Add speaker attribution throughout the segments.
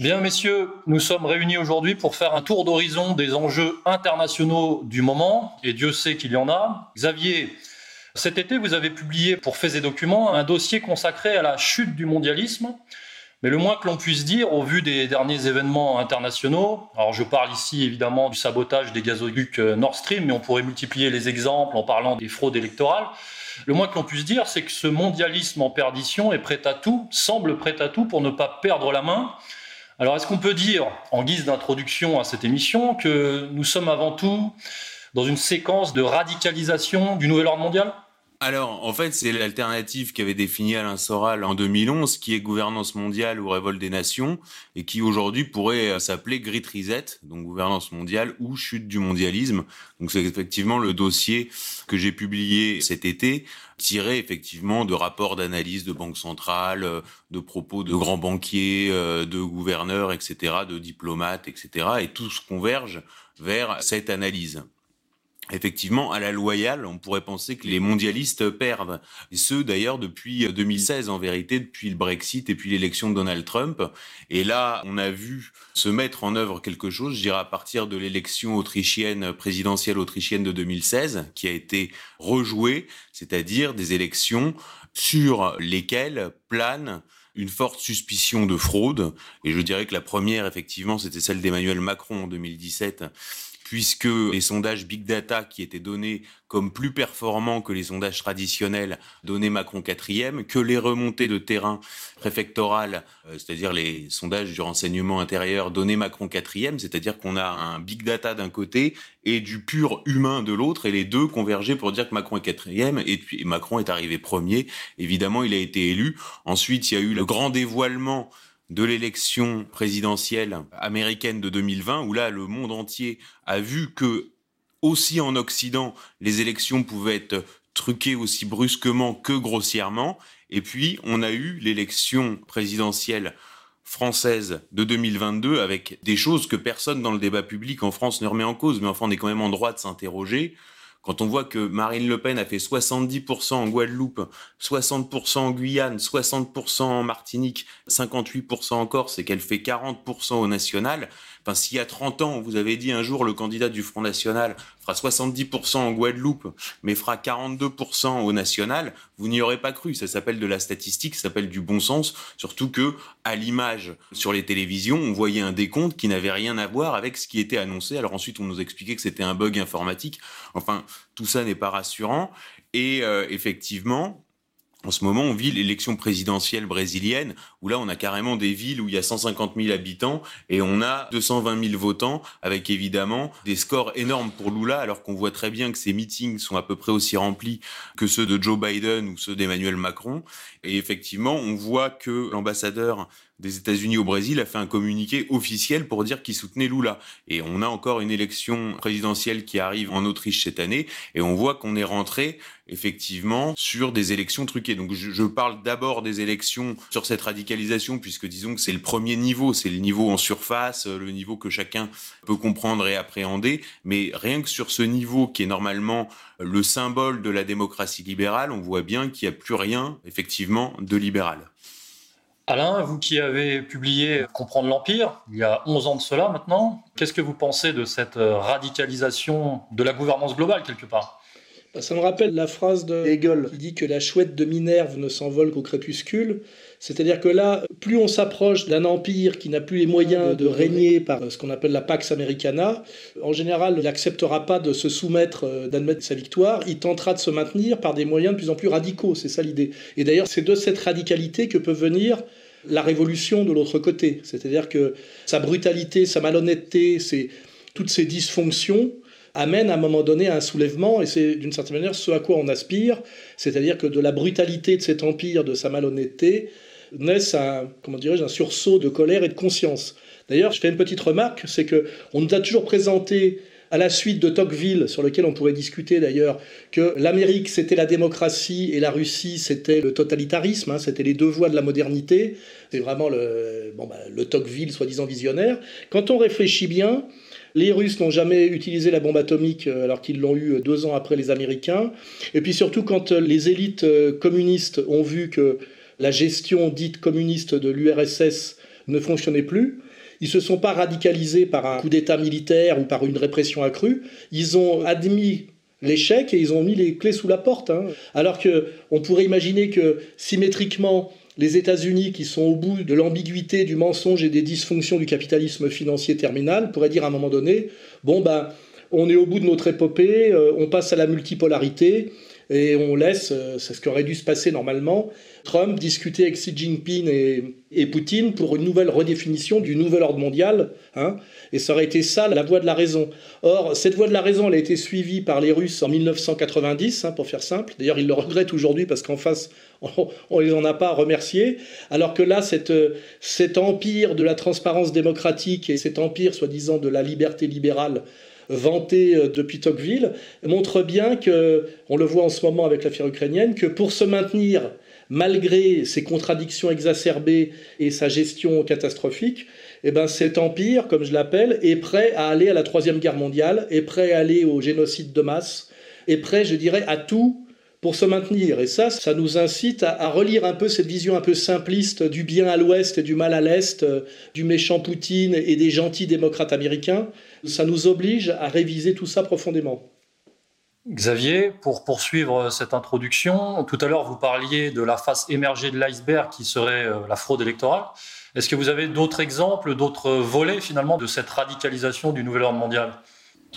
Speaker 1: Bien, messieurs, nous sommes réunis aujourd'hui pour faire un tour d'horizon des enjeux internationaux du moment, et Dieu sait qu'il y en a. Xavier, cet été, vous avez publié pour Faits et Documents un dossier consacré à la chute du mondialisme. Mais le moins que l'on puisse dire, au vu des derniers événements internationaux, alors je parle ici évidemment du sabotage des gazoducs euh, Nord Stream, mais on pourrait multiplier les exemples en parlant des fraudes électorales. Le moins que l'on puisse dire, c'est que ce mondialisme en perdition est prêt à tout, semble prêt à tout pour ne pas perdre la main. Alors est-ce qu'on peut dire, en guise d'introduction à cette émission, que nous sommes avant tout dans une séquence de radicalisation du nouvel ordre mondial?
Speaker 2: Alors, en fait, c'est l'alternative qu'avait définie Alain Soral en 2011, qui est gouvernance mondiale ou révolte des nations, et qui aujourd'hui pourrait euh, s'appeler Great Reset, donc gouvernance mondiale ou chute du mondialisme. Donc c'est effectivement le dossier que j'ai publié cet été, tiré effectivement de rapports d'analyse de banques centrales, euh, de propos de grands banquiers, euh, de gouverneurs, etc., de diplomates, etc., et tout se converge vers cette analyse. Effectivement, à la loyale, on pourrait penser que les mondialistes perdent. Et ce, d'ailleurs, depuis 2016, en vérité, depuis le Brexit et puis l'élection de Donald Trump. Et là, on a vu se mettre en œuvre quelque chose, je dirais à partir de l'élection autrichienne, présidentielle autrichienne de 2016, qui a été rejouée, c'est-à-dire des élections sur lesquelles plane une forte suspicion de fraude. Et je dirais que la première, effectivement, c'était celle d'Emmanuel Macron en 2017 puisque les sondages big data qui étaient donnés comme plus performants que les sondages traditionnels donnaient Macron quatrième, que les remontées de terrain préfectorales, euh, c'est-à-dire les sondages du renseignement intérieur, donnaient Macron quatrième, c'est-à-dire qu'on a un big data d'un côté et du pur humain de l'autre, et les deux convergeaient pour dire que Macron est quatrième, et puis Macron est arrivé premier. Évidemment, il a été élu. Ensuite, il y a eu le grand dévoilement de l'élection présidentielle américaine de 2020, où là, le monde entier a vu que, aussi en Occident, les élections pouvaient être truquées aussi brusquement que grossièrement. Et puis, on a eu l'élection présidentielle française de 2022 avec des choses que personne dans le débat public en France ne remet en cause, mais enfin, on est quand même en droit de s'interroger. Quand on voit que Marine Le Pen a fait 70% en Guadeloupe, 60% en Guyane, 60% en Martinique, 58% en Corse et qu'elle fait 40% au national, enfin s'il y a 30 ans, vous avez dit un jour le candidat du Front National fera 70% en Guadeloupe, mais fera 42% au national, vous n'y aurez pas cru. Ça s'appelle de la statistique, ça s'appelle du bon sens, surtout que à l'image sur les télévisions, on voyait un décompte qui n'avait rien à voir avec ce qui était annoncé. Alors ensuite, on nous expliquait que c'était un bug informatique. Enfin, tout ça n'est pas rassurant. Et euh, effectivement, en ce moment, on vit l'élection présidentielle brésilienne, où là, on a carrément des villes où il y a 150 000 habitants et on a 220 000 votants, avec évidemment des scores énormes pour Lula, alors qu'on voit très bien que ces meetings sont à peu près aussi remplis que ceux de Joe Biden ou ceux d'Emmanuel Macron. Et effectivement, on voit que l'ambassadeur des États-Unis au Brésil a fait un communiqué officiel pour dire qu'il soutenait Lula. Et on a encore une élection présidentielle qui arrive en Autriche cette année, et on voit qu'on est rentré effectivement sur des élections truquées. Donc je, je parle d'abord des élections sur cette radicalisation, puisque disons que c'est le premier niveau, c'est le niveau en surface, le niveau que chacun peut comprendre et appréhender, mais rien que sur ce niveau qui est normalement le symbole de la démocratie libérale, on voit bien qu'il n'y a plus rien, effectivement, de libéral.
Speaker 1: Alain, vous qui avez publié Comprendre l'Empire, il y a 11 ans de cela maintenant, qu'est-ce que vous pensez de cette radicalisation de la gouvernance globale quelque part?
Speaker 3: Bah, Ça me rappelle la phrase de Hegel qui dit que la chouette de Minerve ne s'envole qu'au crépuscule.
Speaker 4: C'est-à-dire que là, plus on s'approche d'un empire qui n'a plus les moyens de régner par ce qu'on appelle la Pax Americana, en général, il n'acceptera pas de se soumettre, euh, d'admettre sa victoire. Il tentera de se maintenir par des moyens de plus en plus radicaux. C'est ça l'idée. Et d'ailleurs, c'est de cette radicalité que peut venir la révolution de l'autre côté. C'est-à-dire que sa brutalité, sa malhonnêteté, toutes ces dysfonctions amènent à un moment donné à un soulèvement, et c'est d'une certaine manière ce à quoi on aspire, c'est-à-dire que de la brutalité de cet empire, de sa malhonnêteté, naissent un, comment dirais-je, un sursaut de colère et de conscience. D'ailleurs, je fais une petite remarque, c'est que on nous a toujours présenté à la suite de Tocqueville, sur lequel on pourrait discuter d'ailleurs, que l'Amérique c'était la démocratie et la Russie c'était le totalitarisme, hein, c'était les deux voies de la modernité. C'est vraiment le, bon, bah, le Tocqueville soi-disant visionnaire. Quand on réfléchit bien, les Russes n'ont jamais utilisé la bombe atomique euh, alors qu'ils l'ont eu deux ans après les Américains. Et puis surtout quand euh, les élites euh, communistes ont vu que la gestion dite communiste de l'URSS ne fonctionnait plus, ils se sont pas radicalisés par un coup d'État militaire ou par une répression accrue. Ils ont admis l'échec et ils ont mis les clés sous la porte. Hein. Alors que on pourrait imaginer que symétriquement, les États-Unis, qui sont au bout de l'ambiguïté, du mensonge et des dysfonctions du capitalisme financier terminal, pourraient dire à un moment donné bon ben, on est au bout de notre épopée, euh, on passe à la multipolarité et on laisse, euh, c'est ce qui aurait dû se passer normalement, Trump discuter avec Xi Jinping et, Poutine pour une nouvelle redéfinition du nouvel ordre mondial. Hein, et ça aurait été ça la voie de la raison. Or, cette voie de la raison, elle a été suivie par les Russes en 1990, hein, pour faire simple. D'ailleurs, ils le regrettent aujourd'hui parce qu'en face, on ne les en a pas remerciés. Alors que là, cette, cet empire de la transparence démocratique et cet empire, soi-disant, de la liberté libérale, vanté euh, depuis Tocqueville, montre bien que, on le voit en ce moment avec l'affaire ukrainienne, que pour se maintenir malgré ses contradictions exacerbées et sa gestion catastrophique, eh ben cet empire, comme je l'appelle, est prêt à aller à la Troisième Guerre mondiale, est prêt à aller au génocide de masse, est prêt, je dirais, à tout pour se maintenir. Et ça, ça nous incite à, relire un peu cette vision un peu simpliste du bien à l'ouest et du mal à l'est, euh, du méchant Poutine et des gentils démocrates américains. Ça nous oblige à réviser tout ça profondément.
Speaker 1: Xavier, pour poursuivre cette introduction, tout à l'heure vous parliez de la face émergée de l'iceberg qui serait euh, la fraude électorale. Est-ce que vous avez d'autres exemples, d'autres volets finalement de cette radicalisation du nouvel ordre mondial?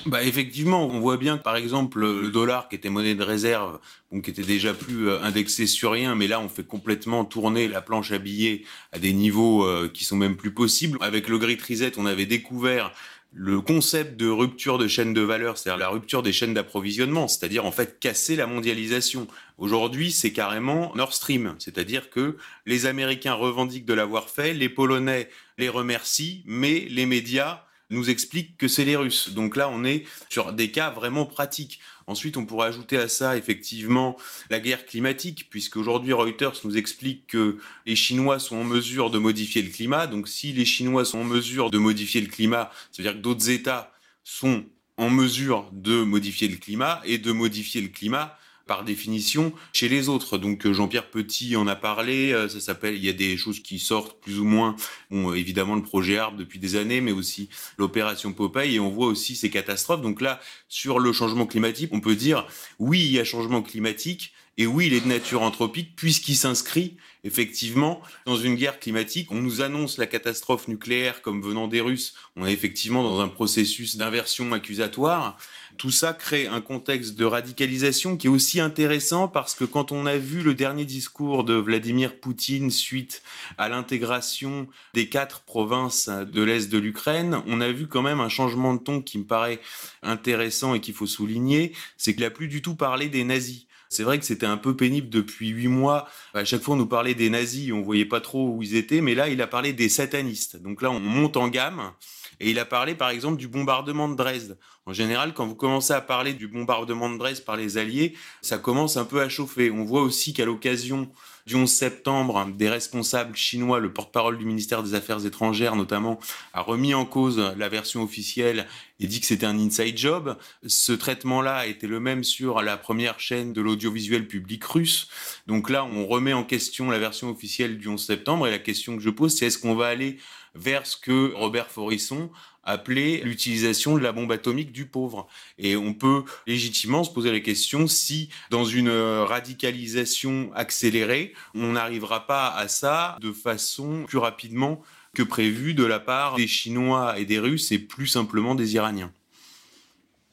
Speaker 2: Bah effectivement, on voit bien que par exemple le dollar qui était monnaie de réserve, donc qui était déjà plus euh, indexé sur rien, mais là on fait complètement tourner la planche à billets à des niveaux euh, qui sont même plus possibles. Avec le Great Reset, on avait découvert le concept de rupture de chaîne de valeur, c'est-à-dire la rupture des chaînes d'approvisionnement, c'est-à-dire en fait casser la mondialisation. Aujourd'hui, c'est carrément Nord Stream, c'est-à-dire que les Américains revendiquent de l'avoir fait, les Polonais les remercient, mais les médias nous expliquent que c'est les Russes. Donc là, on est sur des cas vraiment pratiques. Ensuite, on pourrait ajouter à ça effectivement la guerre climatique, puisque aujourd'hui Reuters nous explique que les Chinois sont en mesure de modifier le climat. Donc si les Chinois sont en mesure de modifier le climat, ça veut dire que d'autres États sont en mesure de modifier le climat et de modifier le climat par définition chez les autres. Donc euh, Jean-Pierre Petit en a parlé, euh, ça s'appelle, il y a des choses qui sortent plus ou moins, euh, évidemment le projet Arbre depuis des années, mais aussi l'opération Popeye, et on voit aussi ces catastrophes. Donc là, sur le changement climatique, on peut dire, oui, il y a changement climatique, et oui, il est de nature anthropique puisqu'il s'inscrit effectivement dans une guerre climatique. On nous annonce la catastrophe nucléaire comme venant des Russes. On est effectivement dans un processus d'inversion accusatoire. Tout ça crée un contexte de radicalisation qui est aussi intéressant parce que quand on a vu le dernier discours de Vladimir Poutine suite à l'intégration des quatre provinces de l'Est de l'Ukraine, on a vu quand même un changement de ton qui me paraît intéressant et qu'il faut souligner, c'est qu'il a plus du tout parlé des nazis. C'est vrai que c'était un peu pénible depuis huit mois. À chaque fois, on nous parlait des nazis, on voyait pas trop où ils étaient, mais là, il a parlé des satanistes. Donc là, on monte en gamme. Et il a parlé, par exemple, du bombardement de Dresde. En général, quand vous commencez à parler du bombardement de Dresde par les Alliés, ça commence un peu à chauffer. On voit aussi qu'à l'occasion du 11 septembre, des responsables chinois, le porte-parole du ministère des Affaires étrangères notamment, a remis en cause la version officielle et dit que c'était un inside job. Ce traitement-là était le même sur la première chaîne de l'audiovisuel public russe. Donc là, on remet en question la version officielle du 11 septembre et la question que je pose, c'est est-ce qu'on va aller vers ce que Robert Forisson appelé l'utilisation de la bombe atomique du pauvre. Et on peut légitimement se poser la question si, dans une radicalisation accélérée, on n'arrivera pas à ça de façon plus rapidement que prévu de la part des Chinois et des Russes et plus simplement des Iraniens.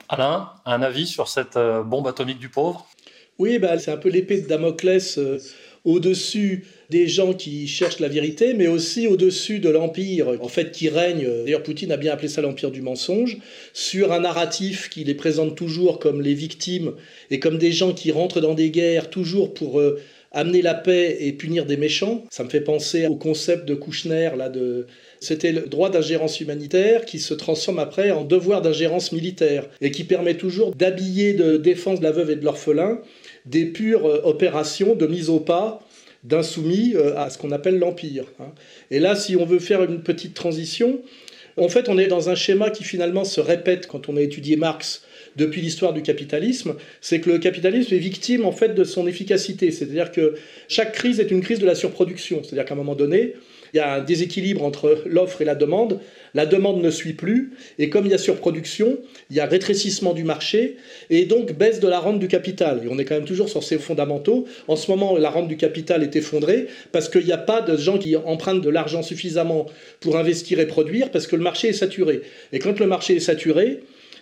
Speaker 1: Alain, un avis sur cette euh, bombe atomique du pauvre?
Speaker 4: Oui, bah, c'est un peu l'épée de Damoclès euh, au-dessus des gens qui cherchent la vérité, mais aussi au-dessus de l'empire, en fait, qui règne, d'ailleurs Poutine a bien appelé ça l'empire du mensonge, sur un narratif qui les présente toujours comme les victimes et comme des gens qui rentrent dans des guerres toujours pour... Euh, amener la paix et punir des méchants. Ça me fait penser au concept de Kouchner, là, de... C'était le droit d'ingérence humanitaire qui se transforme après en devoir d'ingérence militaire et qui permet toujours d'habiller de défense de la veuve et de l'orphelin des pures euh, opérations de mise au pas d'insoumis euh, à ce qu'on appelle l'Empire. Hein. Et là, si on veut faire une petite transition, en fait, on est dans un schéma qui finalement se répète quand on a étudié Marx depuis l'histoire du capitalisme, c'est que le capitalisme est victime en fait de son efficacité. C'est-à-dire que chaque crise est une crise de la surproduction. C'est-à-dire qu'à un moment donné, il y a un déséquilibre entre l'offre et la demande. La demande ne suit plus, et comme il y a surproduction, il y a rétrécissement du marché, et donc baisse de la rente du capital. Et on est quand même toujours sur ces fondamentaux. En ce moment, la rente du capital est effondrée, parce qu'il n'y a pas de gens qui empruntent de l'argent suffisamment pour investir et produire, parce que le marché est saturé. Et quand le marché est saturé,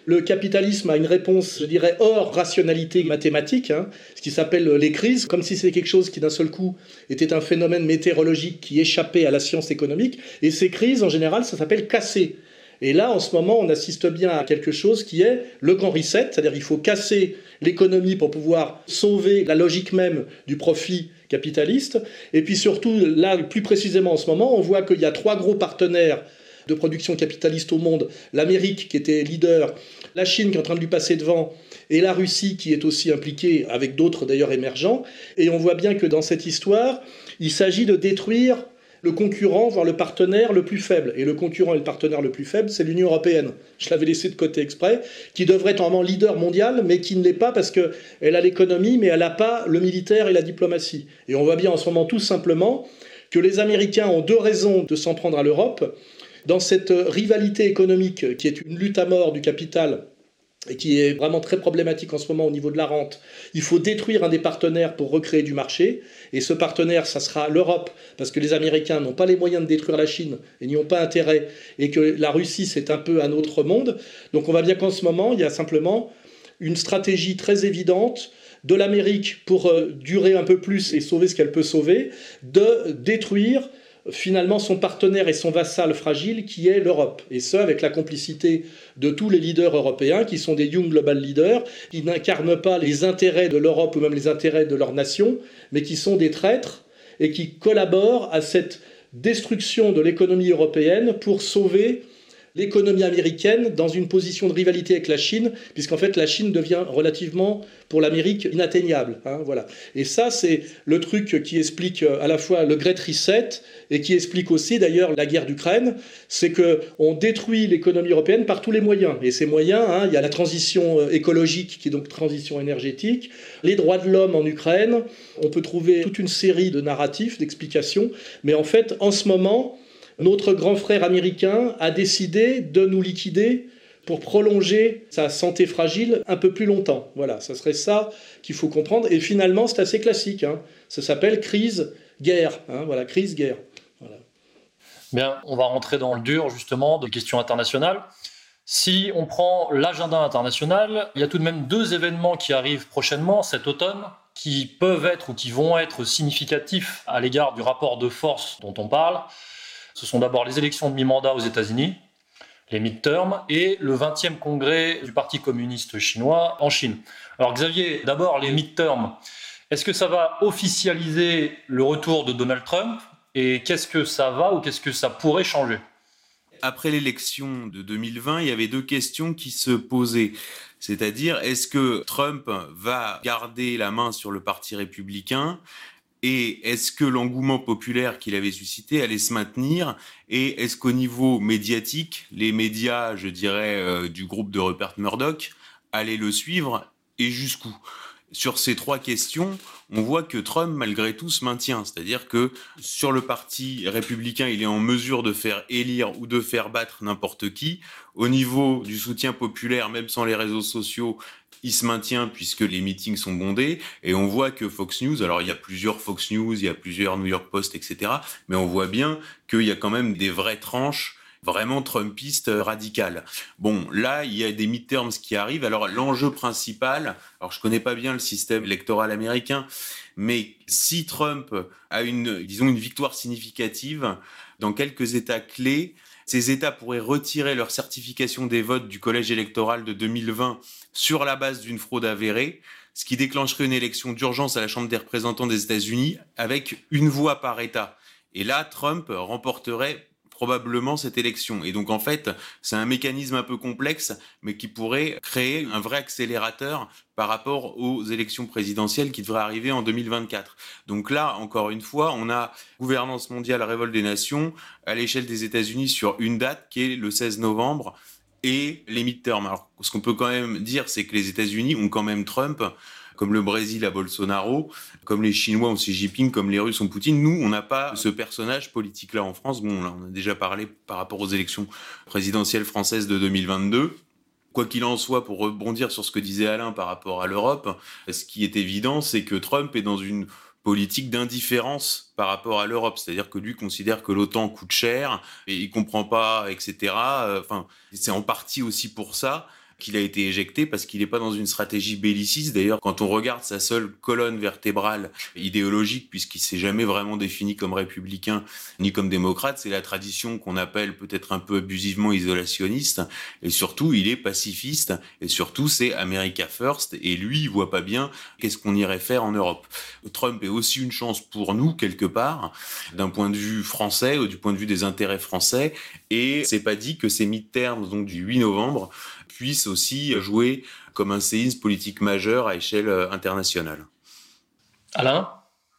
Speaker 4: le capitalisme a une réponse, je dirais, hors rationalité mathématique, hein, ce qui s'appelle les crises, comme si c'était quelque chose qui d'un seul coup était un phénomène météorologique qui échappait à la science économique. Et ces crises, en général, ça s'appelle casser. Et là, en ce moment, on assiste bien à quelque chose qui est le grand reset, c'est-à-dire il faut casser l'économie pour pouvoir sauver la logique même du profit capitaliste. Et puis surtout, là, plus précisément en ce moment, on voit qu'il y a trois gros partenaires de production capitaliste au monde, l'Amérique qui était leader, la Chine qui est en train de lui passer devant, et la Russie qui est aussi impliquée, avec d'autres d'ailleurs émergents. Et on voit bien que dans cette histoire, il s'agit de détruire le concurrent, voire le partenaire le plus faible. Et le concurrent et le partenaire le plus faible, c'est l'Union européenne. Je l'avais laissé de côté exprès, qui devrait être normalement leader mondial, mais qui ne l'est pas parce qu'elle a l'économie, mais elle n'a pas le militaire et la diplomatie. Et on voit bien en ce moment tout simplement que les Américains ont deux raisons de s'en prendre à l'Europe dans cette rivalité économique qui est une lutte à mort du capital et qui est vraiment très problématique en ce moment au niveau de la rente, il faut détruire un des partenaires pour recréer du marché. Et ce partenaire, ça sera l'Europe, parce que les Américains n'ont pas les moyens de détruire la Chine et n'y ont pas intérêt, et que la Russie, c'est un peu un autre monde. Donc on voit bien qu'en ce moment, il y a simplement une stratégie très évidente de l'Amérique pour euh, durer un peu plus et sauver ce qu'elle peut sauver, de détruire finalement son partenaire et son vassal fragile qui est l'Europe. Et ce, avec la complicité de tous les leaders européens qui sont des Young Global Leaders, qui n'incarnent pas les intérêts de l'Europe ou même les intérêts de leur nation, mais qui sont des traîtres et qui collaborent à cette destruction de l'économie européenne pour sauver l'économie américaine dans une position de rivalité avec la Chine, puisqu'en fait la Chine devient relativement pour l'Amérique inatteignable. Hein, voilà. Et ça, c'est le truc qui explique euh, à la fois le Great Reset et qui explique aussi d'ailleurs la guerre d'Ukraine, c'est que on détruit l'économie européenne par tous les moyens. Et ces moyens, hein, il y a la transition euh, écologique qui est donc transition énergétique, les droits de l'homme en Ukraine. On peut trouver toute une série de narratifs, d'explications, mais en fait, en ce moment, notre grand frère américain a décidé de nous liquider pour prolonger sa santé fragile un peu plus longtemps. Voilà, ça serait ça qu'il faut comprendre. Et finalement, c'est assez classique. Hein. Ça s'appelle crise-guerre. Hein. voilà, crise-guerre.
Speaker 1: Bien, on va rentrer dans le dur justement de questions internationales. Si on prend l'agenda international, il y a tout de même deux événements qui arrivent prochainement cet automne qui peuvent être ou qui vont être significatifs à l'égard du rapport de force dont on parle. Ce sont d'abord les élections de mi-mandat aux États-Unis, les midterms, et le 20e congrès du Parti communiste chinois en Chine. Alors Xavier, d'abord les midterms. Est-ce que ça va officialiser le retour de Donald Trump et qu'est-ce que ça va ou qu'est-ce que ça pourrait changer?
Speaker 2: Après l'élection de 2020, il y avait deux questions qui se posaient. C'est-à-dire, est-ce que Trump va garder la main sur le Parti républicain? Et est-ce que l'engouement populaire qu'il avait suscité allait se maintenir? Et est-ce qu'au niveau médiatique, les médias, je dirais, euh, du groupe de Rupert Murdoch allaient le suivre et jusqu'où? Sur ces trois questions, on voit que Trump, malgré tout, se maintient. C'est-à-dire que sur le parti républicain, il est en mesure de faire élire ou de faire battre n'importe qui. Au niveau du soutien populaire, même sans les réseaux sociaux, il se maintient puisque les meetings sont bondés. Et on voit que Fox News, alors il y a plusieurs Fox News, il y a plusieurs New York Post, etc. Mais on voit bien qu'il y a quand même des vraies tranches vraiment trumpiste radical. Bon, là, il y a des midterms qui arrivent. Alors, l'enjeu principal, alors je connais pas bien le système électoral américain, mais si Trump a une, disons, une victoire significative dans quelques États clés, ces États pourraient retirer leur certification des votes du collège électoral de 2020 sur la base d'une fraude avérée, ce qui déclencherait une élection d'urgence à la Chambre des représentants des États-Unis avec une voix par État. Et là, Trump remporterait probablement cette élection. Et donc en fait, c'est un mécanisme un peu complexe, mais qui pourrait créer un vrai accélérateur par rapport aux élections présidentielles qui devraient arriver en 2024. Donc là, encore une fois, on a gouvernance mondiale, révolte des nations à l'échelle des États-Unis sur une date qui est le 16 novembre et les midterms. Alors, ce qu'on peut quand même dire, c'est que les États-Unis ont quand même Trump comme le Brésil à Bolsonaro, comme les Chinois ont Xi Jinping, comme les Russes ont Poutine. Nous, on n'a pas ce personnage politique-là en France. Bon, là, on a déjà parlé par rapport aux élections présidentielles françaises de 2022. Quoi qu'il en soit, pour rebondir sur ce que disait Alain par rapport à l'Europe, ce qui est évident, c'est que Trump est dans une politique d'indifférence par rapport à l'Europe, c'est-à-dire que lui considère que l'OTAN coûte cher et il comprend pas, etc. Enfin, c'est en partie aussi pour ça qu'il a été éjecté parce qu'il n'est pas dans une stratégie belliciste. D'ailleurs, quand on regarde sa seule colonne vertébrale idéologique, puisqu'il s'est jamais vraiment défini comme républicain ni comme démocrate, c'est la tradition qu'on appelle peut-être un peu abusivement isolationniste. Et surtout, il est pacifiste. Et surtout, c'est America First. Et lui, il voit pas bien qu'est-ce qu'on irait faire en Europe. Trump est aussi une chance pour nous, quelque part, d'un point de vue français ou du point de vue des intérêts français. Et c'est pas dit que ces midterms, donc du 8 novembre, puisse aussi jouer comme un séisme politique majeur à échelle euh, internationale.
Speaker 1: Alain?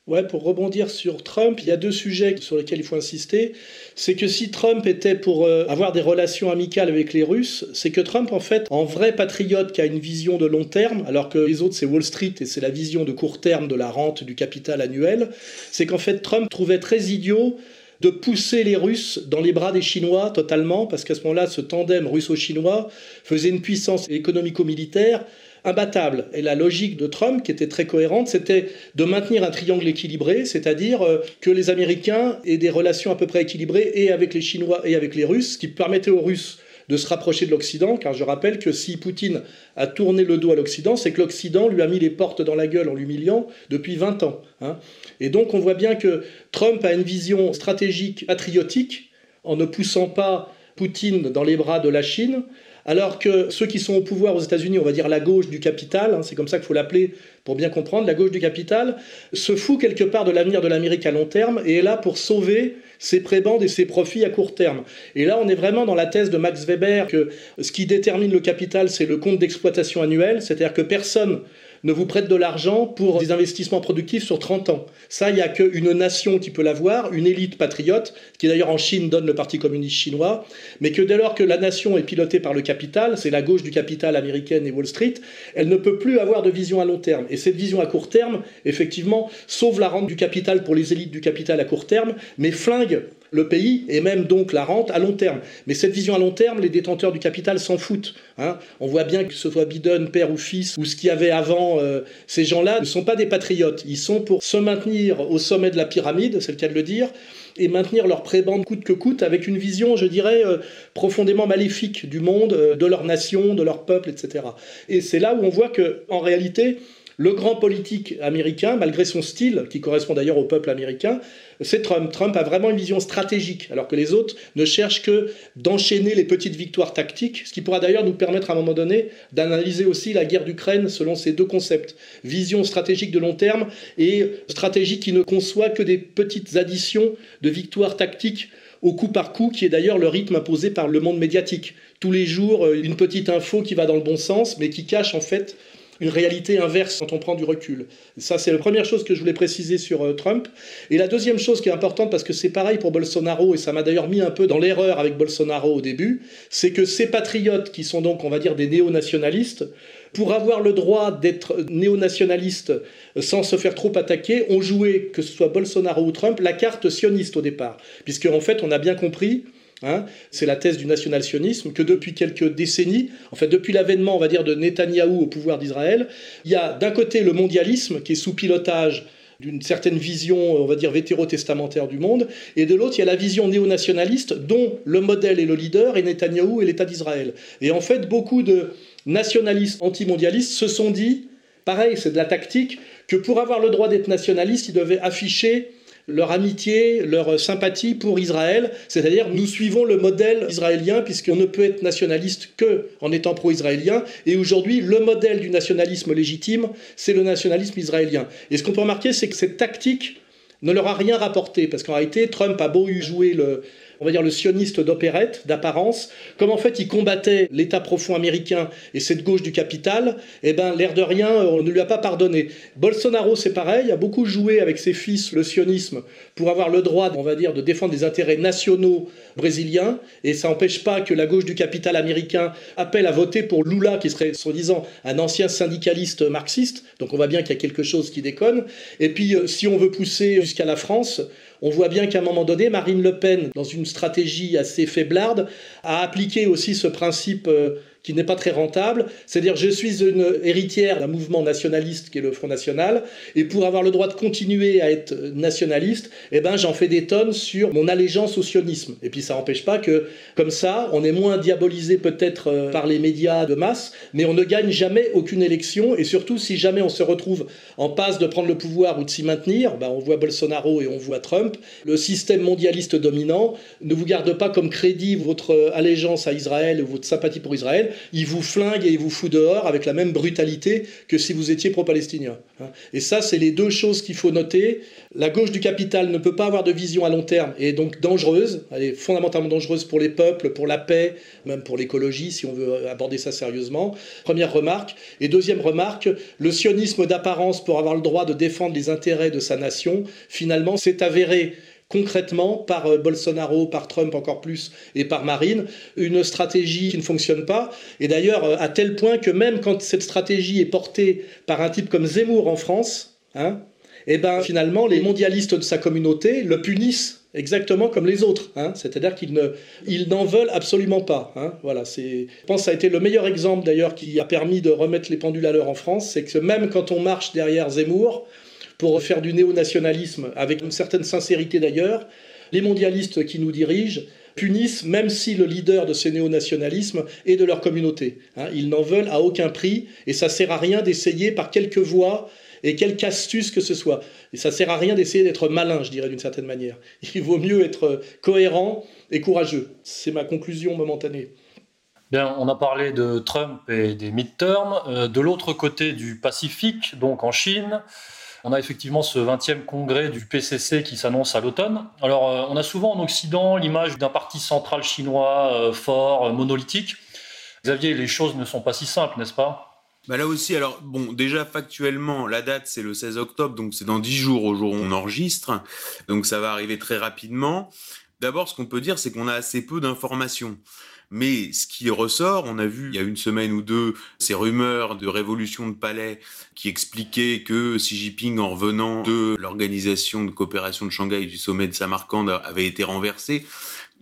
Speaker 4: Ouais, pour rebondir sur Trump, il y a deux sujets sur lesquels il faut insister. C'est que si Trump était pour euh, avoir des relations amicales avec les Russes, c'est que Trump, en fait, en vrai patriote qui a une vision de long terme, alors que les autres, c'est Wall Street et c'est la vision de court terme de la rente du capital annuel, c'est qu'en fait, Trump trouvait très idiot de pousser les Russes dans les bras des Chinois totalement, parce qu'à ce moment-là, ce tandem russo-chinois faisait une puissance économico-militaire imbattable. Et la logique de Trump, qui était très cohérente, c'était de maintenir un triangle équilibré, c'est-à-dire euh, que les Américains aient des relations à peu près équilibrées et avec les Chinois et avec les Russes, ce qui permettait aux Russes de se rapprocher de l'Occident, car je rappelle que si Poutine a tourné le dos à l'Occident, c'est que l'Occident lui a mis les portes dans la gueule en l'humiliant depuis 20 ans. Hein. Et donc on voit bien que Trump a une vision stratégique patriotique en ne poussant pas Poutine dans les bras de la Chine, alors que ceux qui sont au pouvoir aux États-Unis, on va dire la gauche du capital, hein, c'est comme ça qu'il faut l'appeler pour bien comprendre, la gauche du capital, se fout quelque part de l'avenir de l'Amérique à long terme et est là pour sauver ses prébendes et ses profits à court terme. Et là, on est vraiment dans la thèse de Max Weber que ce qui détermine le capital, c'est le compte d'exploitation annuel, c'est-à-dire que personne ne vous prête de l'argent pour des investissements productifs sur 30 ans. Ça, il n'y a qu'une nation qui peut l'avoir, une élite patriote, qui d'ailleurs en Chine donne le Parti communiste chinois, mais que dès lors que la nation est pilotée par le capital, c'est la gauche du capital américaine et Wall Street, elle ne peut plus avoir de vision à long terme. Et cette vision à court terme, effectivement, sauve la rente du capital pour les élites du capital à court terme, mais flingue le pays et même donc la rente à long terme. Mais cette vision à long terme, les détenteurs du capital s'en foutent. Hein. On voit bien que ce soit Biden, père ou fils, ou ce qu'il y avait avant, euh, ces gens-là ne sont pas des patriotes. Ils sont pour se maintenir au sommet de la pyramide, c'est le cas de le dire, et maintenir leur prébande coûte que coûte avec une vision, je dirais, euh, profondément maléfique du monde, euh, de leur nation, de leur peuple, etc. Et c'est là où on voit que, en réalité, le grand politique américain, malgré son style, qui correspond d'ailleurs au peuple américain, c'est Trump. Trump a vraiment une vision stratégique, alors que les autres ne cherchent que d'enchaîner les petites victoires tactiques, ce qui pourra d'ailleurs nous permettre à un moment donné d'analyser aussi la guerre d'Ukraine selon ces deux concepts. Vision stratégique de long terme et stratégie qui ne conçoit que des petites additions de victoires tactiques au coup par coup, qui est d'ailleurs le rythme imposé par le monde médiatique. Tous les jours, euh, une petite info qui va dans le bon sens, mais qui cache en fait une réalité inverse quand on prend du recul. Ça, c'est la première chose que je voulais préciser sur euh, Trump. Et la deuxième chose qui est importante, parce que c'est pareil pour Bolsonaro, et ça m'a d'ailleurs mis un peu dans l'erreur avec Bolsonaro au début, c'est que ces patriotes, qui sont donc, on va dire, des néo-nationalistes, pour avoir le droit d'être néo-nationaliste sans se faire trop attaquer, ont joué, que ce soit Bolsonaro ou Trump, la carte sioniste au départ. Puisque, en fait, on a bien compris Hein, c'est la thèse du national-sionisme, que depuis quelques décennies, en fait depuis l'avènement, on va dire, de Netanyahou au pouvoir d'Israël, il y a d'un côté le mondialisme qui est sous pilotage d'une certaine vision, on va dire, vétérotestamentaire du monde, et de l'autre, il y a la vision néo-nationaliste dont le modèle et le leader est Netanyahou et l'État d'Israël. Et en fait, beaucoup de nationalistes antimondialistes se sont dit, pareil, c'est de la tactique, que pour avoir le droit d'être nationaliste, ils devaient afficher leur amitié, leur sympathie pour Israël, c'est-à-dire nous suivons le modèle israélien puisqu'on ne peut être nationaliste que en étant pro-israélien. Et aujourd'hui le modèle du nationalisme légitime, c'est le nationalisme israélien. Et ce qu'on peut remarquer c'est que cette tactique ne leur a rien rapporté. Parce qu'en réalité Trump a beau jouer le on va dire, le sioniste d'opérette, d'apparence, comme en fait il combattait l'État profond américain et cette gauche du capital, eh ben, l'air de rien, on ne lui a pas pardonné. Bolsonaro, c'est pareil, a beaucoup joué avec ses fils le sionisme pour avoir le droit, on va dire, de défendre des intérêts nationaux brésiliens, et ça n'empêche pas que la gauche du capital américain appelle à voter pour Lula, qui serait, soi-disant, un ancien syndicaliste marxiste, donc on voit bien qu'il y a quelque chose qui déconne. Et puis, euh, si on veut pousser jusqu'à la France, on voit bien qu'à un moment donné, Marine Le Pen, dans une stratégie assez faiblarde, a appliqué aussi ce principe euh, qui n'est pas très rentable. C'est-à-dire, je suis une héritière d'un mouvement nationaliste qui est le Front National, et pour avoir le droit de continuer à être nationaliste, eh ben, j'en fais des tonnes sur mon allégeance au sionisme. Et puis, ça n'empêche pas que, comme ça, on est moins diabolisé peut-être euh, par les médias de masse, mais on ne gagne jamais aucune élection, et surtout, si jamais on se retrouve en passe de prendre le pouvoir ou de s'y maintenir, ben, on voit Bolsonaro et on voit Trump, le système mondialiste dominant ne vous garde pas comme crédit votre allégeance à Israël ou votre sympathie pour Israël, il vous flingue et il vous fout dehors avec la même brutalité que si vous étiez pro-palestinien. Hein. Et ça, c'est les deux choses qu'il faut noter. La gauche du capital ne peut pas avoir de vision à long terme et est donc dangereuse. Elle est fondamentalement dangereuse pour les peuples, pour la paix, même pour l'écologie, si on veut aborder ça sérieusement. Première remarque. Et deuxième remarque, le sionisme d'apparence pour avoir le droit de défendre les intérêts de sa nation, finalement, s'est avéré concrètement par euh, Bolsonaro, par Trump encore plus et par Marine, une stratégie qui ne fonctionne pas. Et d'ailleurs, euh, à tel point que même quand cette stratégie est portée par un type comme Zemmour en France, hein, eh ben, finalement, les mondialistes de sa communauté le punissent exactement comme les autres. Hein. C'est-à-dire qu'ils ils n'en veulent absolument pas. Hein. Voilà, je pense que ça a été le meilleur exemple d'ailleurs qui a permis de remettre les pendules à l'heure en France, c'est que même quand on marche derrière Zemmour, pour faire du néo-nationalisme, avec une certaine sincérité d'ailleurs, les mondialistes qui nous dirigent punissent même si le leader de ces néo-nationalismes est de leur communauté. Hein. ils n'en veulent à aucun prix et ça sert à rien d'essayer par quelques voies et quelque astuce que ce soit. Et ça sert à rien d'essayer d'être malin, je dirais d'une certaine manière. Il vaut mieux être cohérent et courageux. C'est ma conclusion momentanée.
Speaker 1: Bien, on a parlé de Trump et des midterms. Euh, de l'autre côté du Pacifique, donc en Chine, on a effectivement ce 20e congrès du PCC qui s'annonce à l'automne. Alors, euh, on a souvent en Occident l'image d'un parti central chinois euh, fort, euh, monolithique. Xavier, les choses ne sont pas si simples, n'est-ce pas?
Speaker 2: Bah là aussi, alors bon, déjà factuellement, la date c'est le 16 octobre, donc c'est dans 10 jours au jour où on enregistre, donc ça va arriver très rapidement. D'abord, ce qu'on peut dire, c'est qu'on a assez peu d'informations. Mais ce qui ressort, on a vu il y a une semaine ou deux ces rumeurs de révolution de palais qui expliquaient que Xi Jinping, en revenant de l'organisation de coopération de Shanghai du sommet de Samarkand, avait été renversé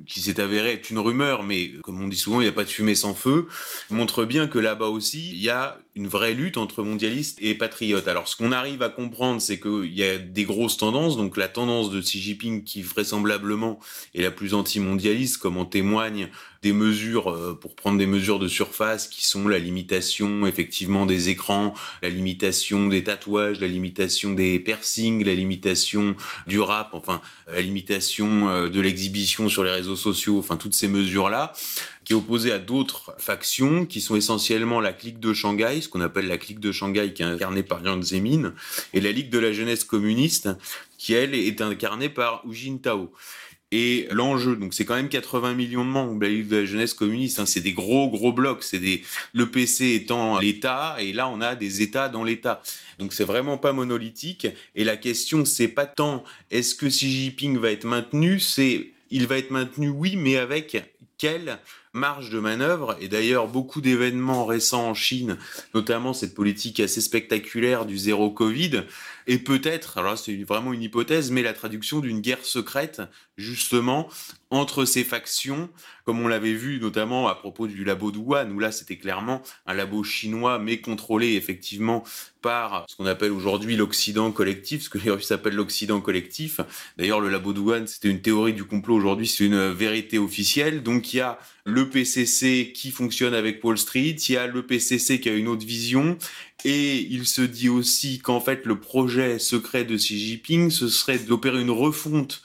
Speaker 2: qui s'est avéré être une rumeur, mais comme on dit souvent, il n'y a pas de fumée sans feu, montre bien que là-bas aussi, il y a une vraie lutte entre mondialistes et patriotes. Alors, ce qu'on arrive à comprendre, c'est qu'il y a des grosses tendances. Donc, la tendance de Xi Jinping, qui vraisemblablement est la plus anti-mondialiste, comme en témoignent des mesures euh, pour prendre des mesures de surface qui sont la limitation effectivement des écrans, la limitation des tatouages, la limitation des piercings, la limitation du rap, enfin la limitation euh, de l'exhibition sur les réseaux sociaux, enfin toutes ces mesures là qui est opposé à d'autres factions qui sont essentiellement la clique de Shanghai, ce qu'on appelle la clique de Shanghai qui est incarnée par Jiang Zemin, et la Ligue de la jeunesse communiste qui, elle, est incarnée par Hu Jintao. Et l'enjeu, donc c'est quand même 80 millions de membres, la Ligue de la jeunesse communiste, hein, c'est des gros gros blocs, c'est des le PC étant l'État et là on a des États dans l'État. Donc c'est vraiment pas monolithique. Et la question c'est pas tant est-ce que Xi Jinping va être maintenu, c'est il va être maintenu oui mais avec quelle marge de manœuvre? Et d'ailleurs, beaucoup d'événements récents en Chine, notamment cette politique assez spectaculaire du zéro Covid, et peut-être, alors c'est vraiment une hypothèse, mais la traduction d'une guerre secrète, justement, entre ces factions, comme on l'avait vu notamment à propos du labo Wuhan, où là c'était clairement un labo chinois, mais contrôlé effectivement par ce qu'on appelle aujourd'hui l'Occident collectif, ce que les Russes appellent l'Occident collectif. D'ailleurs, le labo Wuhan, c'était une théorie du complot, aujourd'hui c'est une vérité officielle. Donc il y a le PCC qui fonctionne avec Wall Street, il y a le PCC qui a une autre vision, et il se dit aussi qu'en fait le projet secret de Xi Jinping, ce serait d'opérer une refonte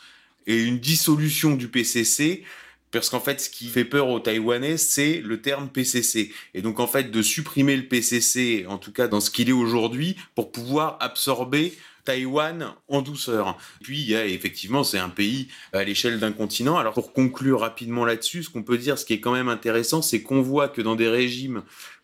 Speaker 2: et une dissolution du PCC, parce qu'en fait ce qui fait peur aux Taïwanais, c'est le terme PCC. Et donc en fait de supprimer le PCC, en tout cas dans ce qu'il est aujourd'hui, pour pouvoir absorber Taïwan en douceur. Puis il y a effectivement, c'est un pays à l'échelle d'un continent. Alors pour conclure rapidement là-dessus, ce qu'on peut dire, ce qui est quand même intéressant, c'est qu'on voit que dans des régimes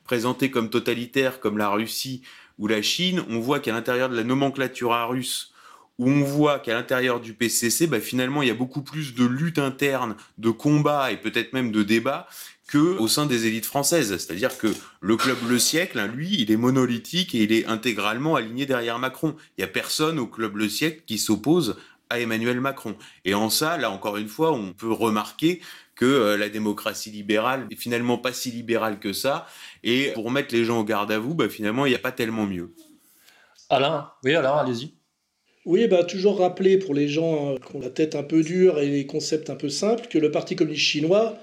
Speaker 2: présentés comme totalitaires, comme la Russie ou la Chine, on voit qu'à l'intérieur de la nomenclature russe, où on voit qu'à l'intérieur du PCC, bah, finalement, il y a beaucoup plus de lutte interne, de combat et peut-être même de débat que au sein des élites françaises. C'est-à-dire que le club Le Siècle, hein, lui, il est monolithique et il est intégralement aligné derrière Macron. Il y a personne au club Le Siècle qui s'oppose à Emmanuel Macron. Et en ça, là encore une fois, on peut remarquer que euh, la démocratie libérale est finalement pas si libérale que ça. Et pour mettre les gens au garde à vous, bah, finalement, il n'y a pas tellement mieux.
Speaker 1: Alain, oui, Alain, allez-y.
Speaker 4: Oui, bah, toujours rappeler pour les gens euh, qui ont la tête un peu dure et les concepts un peu simples que le Parti communiste chinois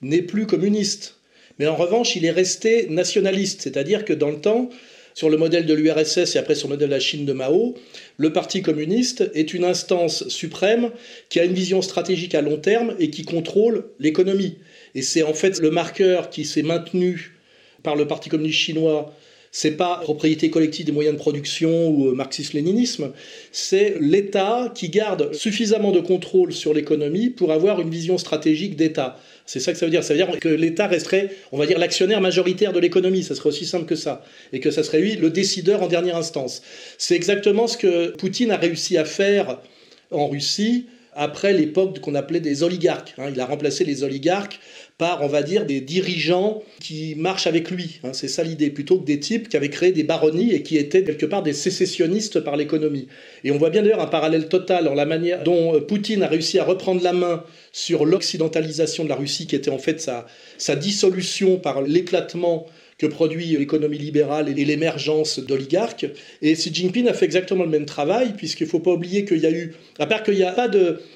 Speaker 4: n'est plus communiste. Mais en revanche, il est resté nationaliste, c'est-à-dire que dans le temps, sur le modèle de l'URSS et après sur le modèle de la Chine de Mao, le Parti communiste est une instance suprême qui a une vision stratégique à long terme et qui contrôle l'économie. Et c'est en fait le marqueur qui s'est maintenu par le Parti communiste chinois c'est pas propriété collective des moyens de production ou marxisme-léninisme, c'est l'État qui garde suffisamment de contrôle sur l'économie pour avoir une vision stratégique d'État. C'est ça que ça veut dire. Ça veut dire que l'État resterait, on va dire, l'actionnaire majoritaire de l'économie. Ça serait aussi simple que ça. Et que ça serait lui le décideur en dernière instance. C'est exactement ce que Poutine a réussi à faire en Russie après l'époque qu'on appelait des oligarques. Hein. Il a remplacé les oligarques par, on va dire, des dirigeants qui marchent avec lui. Hein. c'est ça l'idée, plutôt que des types qui avaient créé des baronnies et qui étaient quelque part des sécessionnistes par l'économie. Et on voit bien d'ailleurs un parallèle total dans la manière dont euh, Poutine a réussi à reprendre la main sur l'occidentalisation de la Russie, qui était en fait sa, sa dissolution par l'éclatement que produit l'économie libérale et l'émergence d'oligarques. Et Xi Jinping a fait exactement le même travail, puisqu'il ne faut pas oublier qu'il y a eu, à part qu'il n'y a pas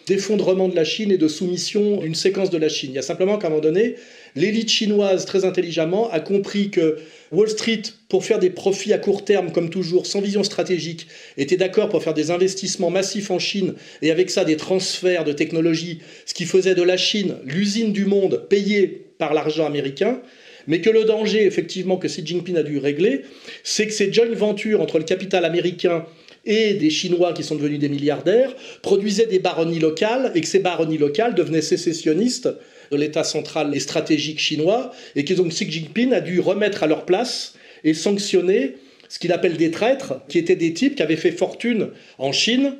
Speaker 4: d'effondrement de, la Chine et de soumission d'une séquence de la Chine, il y a simplement qu'à un moment donné, l'élite chinoise, très intelligemment, a compris que Wall Street, pour faire des profits à court terme, comme toujours, sans vision stratégique, était d'accord pour faire des investissements massifs en Chine et avec ça des transferts de technologie, ce qui faisait de la Chine l'usine du monde payée par l'argent américain mais que le danger, effectivement, que Xi Jinping a dû régler, c'est que ces joint ventures entre le capital américain et des Chinois qui sont devenus des milliardaires produisaient des baronnies locales et que ces baronnies locales devenaient sécessionnistes de l'État central et stratégique chinois et que donc Xi Jinping a dû remettre à leur place et sanctionner ce qu'il appelle des traîtres, qui étaient des types qui avaient fait fortune en Chine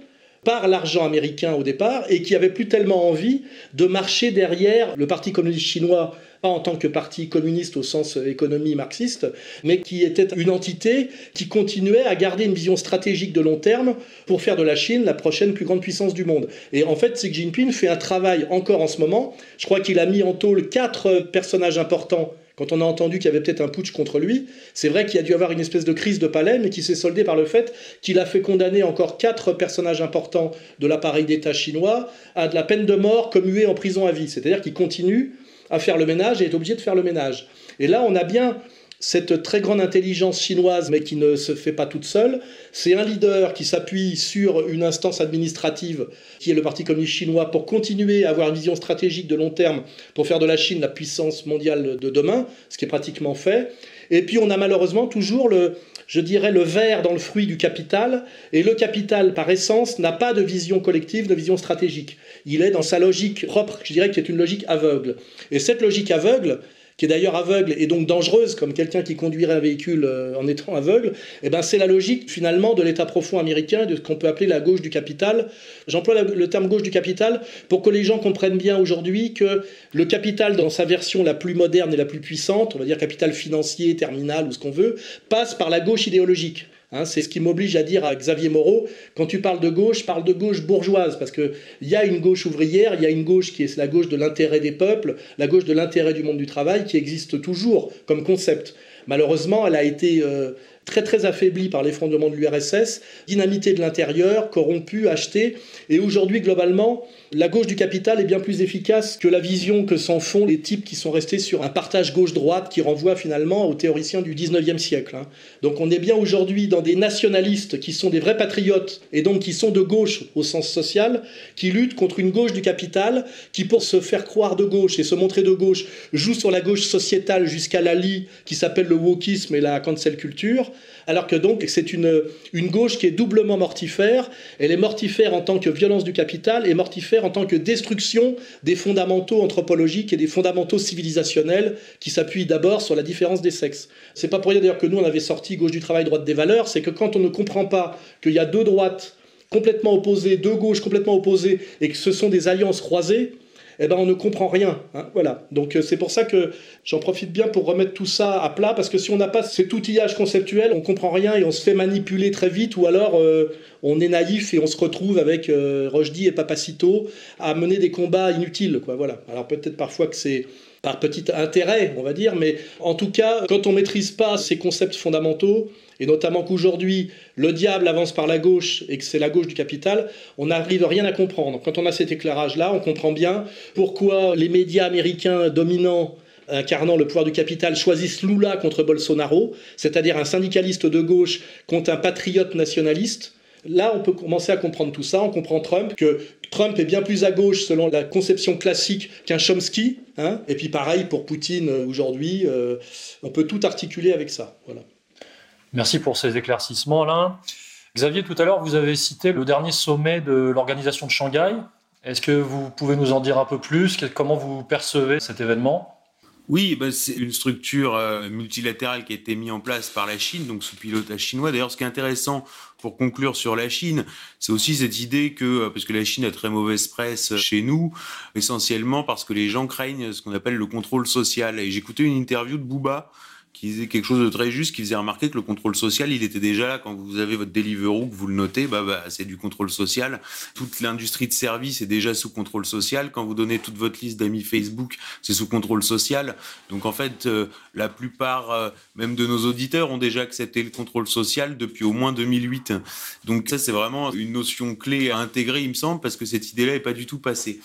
Speaker 4: par l'argent américain au départ et qui n'avaient plus tellement envie de marcher derrière le Parti communiste chinois pas en tant que parti communiste au sens économie marxiste, mais qui était une entité qui continuait à garder une vision stratégique de long terme pour faire de la Chine la prochaine plus grande puissance du monde. Et en fait, Xi Jinping fait un travail encore en ce moment. Je crois qu'il a mis en tôle quatre personnages importants quand on a entendu qu'il y avait peut-être un putsch contre lui, c'est vrai qu'il a dû avoir une espèce de crise de palais, mais qui s'est soldée par le fait qu'il a fait condamner encore quatre personnages importants de l'appareil d'État chinois à de la peine de mort commuée en prison à vie. C'est-à-dire qu'il continue à faire le ménage et est obligé de faire le ménage. Et là, on a bien cette très grande intelligence chinoise, mais qui ne se fait pas toute seule. C'est un leader qui s'appuie sur une instance administrative, qui est le Parti communiste chinois, pour continuer à avoir une vision stratégique de long terme, pour faire de la Chine la puissance mondiale de demain, ce qui est pratiquement fait. Et puis on a malheureusement toujours le, je dirais, le verre dans le fruit du capital. Et le capital, par essence, n'a pas de vision collective, de vision stratégique. Il est dans sa logique propre, je dirais, qui est une logique aveugle. Et cette logique aveugle, qui est d'ailleurs aveugle et donc dangereuse, comme quelqu'un qui conduirait un véhicule euh, en étant aveugle, eh ben c'est la logique finalement de l'État profond américain, de ce qu'on peut appeler la gauche du capital. J'emploie le terme gauche du capital pour que les gens comprennent bien aujourd'hui que le capital, dans sa version la plus moderne et la plus puissante, on va dire capital financier, terminal ou ce qu'on veut, passe par la gauche idéologique. Hein, c'est ce qui m'oblige à dire à Xavier Moreau, quand tu parles de gauche, parle de gauche bourgeoise, parce qu'il y a une gauche ouvrière, il y a une gauche qui est la gauche de l'intérêt des peuples, la gauche de l'intérêt du monde du travail, qui existe toujours comme concept. Malheureusement, elle a été euh, très très affaiblie par l'effondrement de l'URSS, dynamitée de l'intérieur, corrompue, achetée, et aujourd'hui, globalement, la gauche du capital est bien plus efficace que la vision que s'en font les types qui sont restés sur un partage gauche-droite qui renvoie finalement aux théoriciens du 19e siècle. Hein. Donc on est bien aujourd'hui dans des nationalistes qui sont des vrais patriotes et donc qui sont de gauche au sens social, qui luttent contre une gauche du capital qui pour se faire croire de gauche et se montrer de gauche joue sur la gauche sociétale jusqu'à la lie qui s'appelle le wokisme et la cancel culture alors que donc c'est une, une gauche qui est doublement mortifère. Elle est mortifère en tant que violence du capital et mortifère en tant que destruction des fondamentaux anthropologiques et des fondamentaux civilisationnels qui s'appuient d'abord sur la différence des sexes. C'est pas pour rien d'ailleurs que nous on avait sorti gauche du travail, droite des valeurs, c'est que quand on ne comprend pas qu'il y a deux droites complètement opposées, deux gauches complètement opposées et que ce sont des alliances croisées, eh ben on ne comprend rien. Hein, voilà. Donc euh, c'est pour ça que j'en profite bien pour remettre tout ça à plat, parce que si on n'a pas cet outillage conceptuel, on comprend rien et on se fait manipuler très vite, ou alors euh, on est naïf et on se retrouve avec euh, et Papacito à mener des combats inutiles. Quoi, voilà. Alors peut-être parfois que c'est par petit intérêt, on va dire, mais en tout cas, quand on maîtrise pas ces concepts fondamentaux, et notamment qu'aujourd'hui le diable avance par la gauche et que c'est la gauche du capital, on n'arrive rien à comprendre. Quand on a cet éclairage-là, on comprend bien pourquoi les médias américains dominants incarnant le pouvoir du capital choisissent Lula contre Bolsonaro, c'est-à-dire un syndicaliste de gauche contre un patriote nationaliste. Là, on peut commencer à comprendre tout ça. On comprend Trump, que Trump est bien plus à gauche selon la conception classique qu'un Chomsky. Hein et puis pareil pour Poutine euh, aujourd'hui. Euh, on peut tout articuler avec ça. Voilà.
Speaker 1: Merci pour ces éclaircissements, Alain. Xavier, tout à l'heure, vous avez cité le dernier sommet de l'organisation de Shanghai. Est-ce que vous pouvez nous en dire un peu plus? Comment vous percevez cet événement?
Speaker 2: Oui, bah, c'est une structure euh, multilatérale qui a été mise en place par la Chine, donc sous pilotage chinois. D'ailleurs, ce qui est intéressant pour conclure sur la Chine, c'est aussi cette idée que, euh, parce que la Chine a très mauvaise presse chez nous, essentiellement parce que les gens craignent ce qu'on appelle le contrôle social. Et j'écoutais une interview de Booba, qui disait quelque chose de très juste, qui faisait remarquer que le contrôle social, il était déjà là quand vous avez votre Deliveroo, que vous le notez, bah, bah c'est du contrôle social. Toute l'industrie de service est déjà sous contrôle social. Quand vous donnez toute votre liste d'amis Facebook, c'est sous contrôle social. Donc en fait, euh, la plupart, euh, même de nos auditeurs, ont déjà accepté le contrôle social depuis au moins 2008. Donc ça, c'est vraiment une notion clé à intégrer, il me semble, parce que cette idée-là n'est pas du tout passée.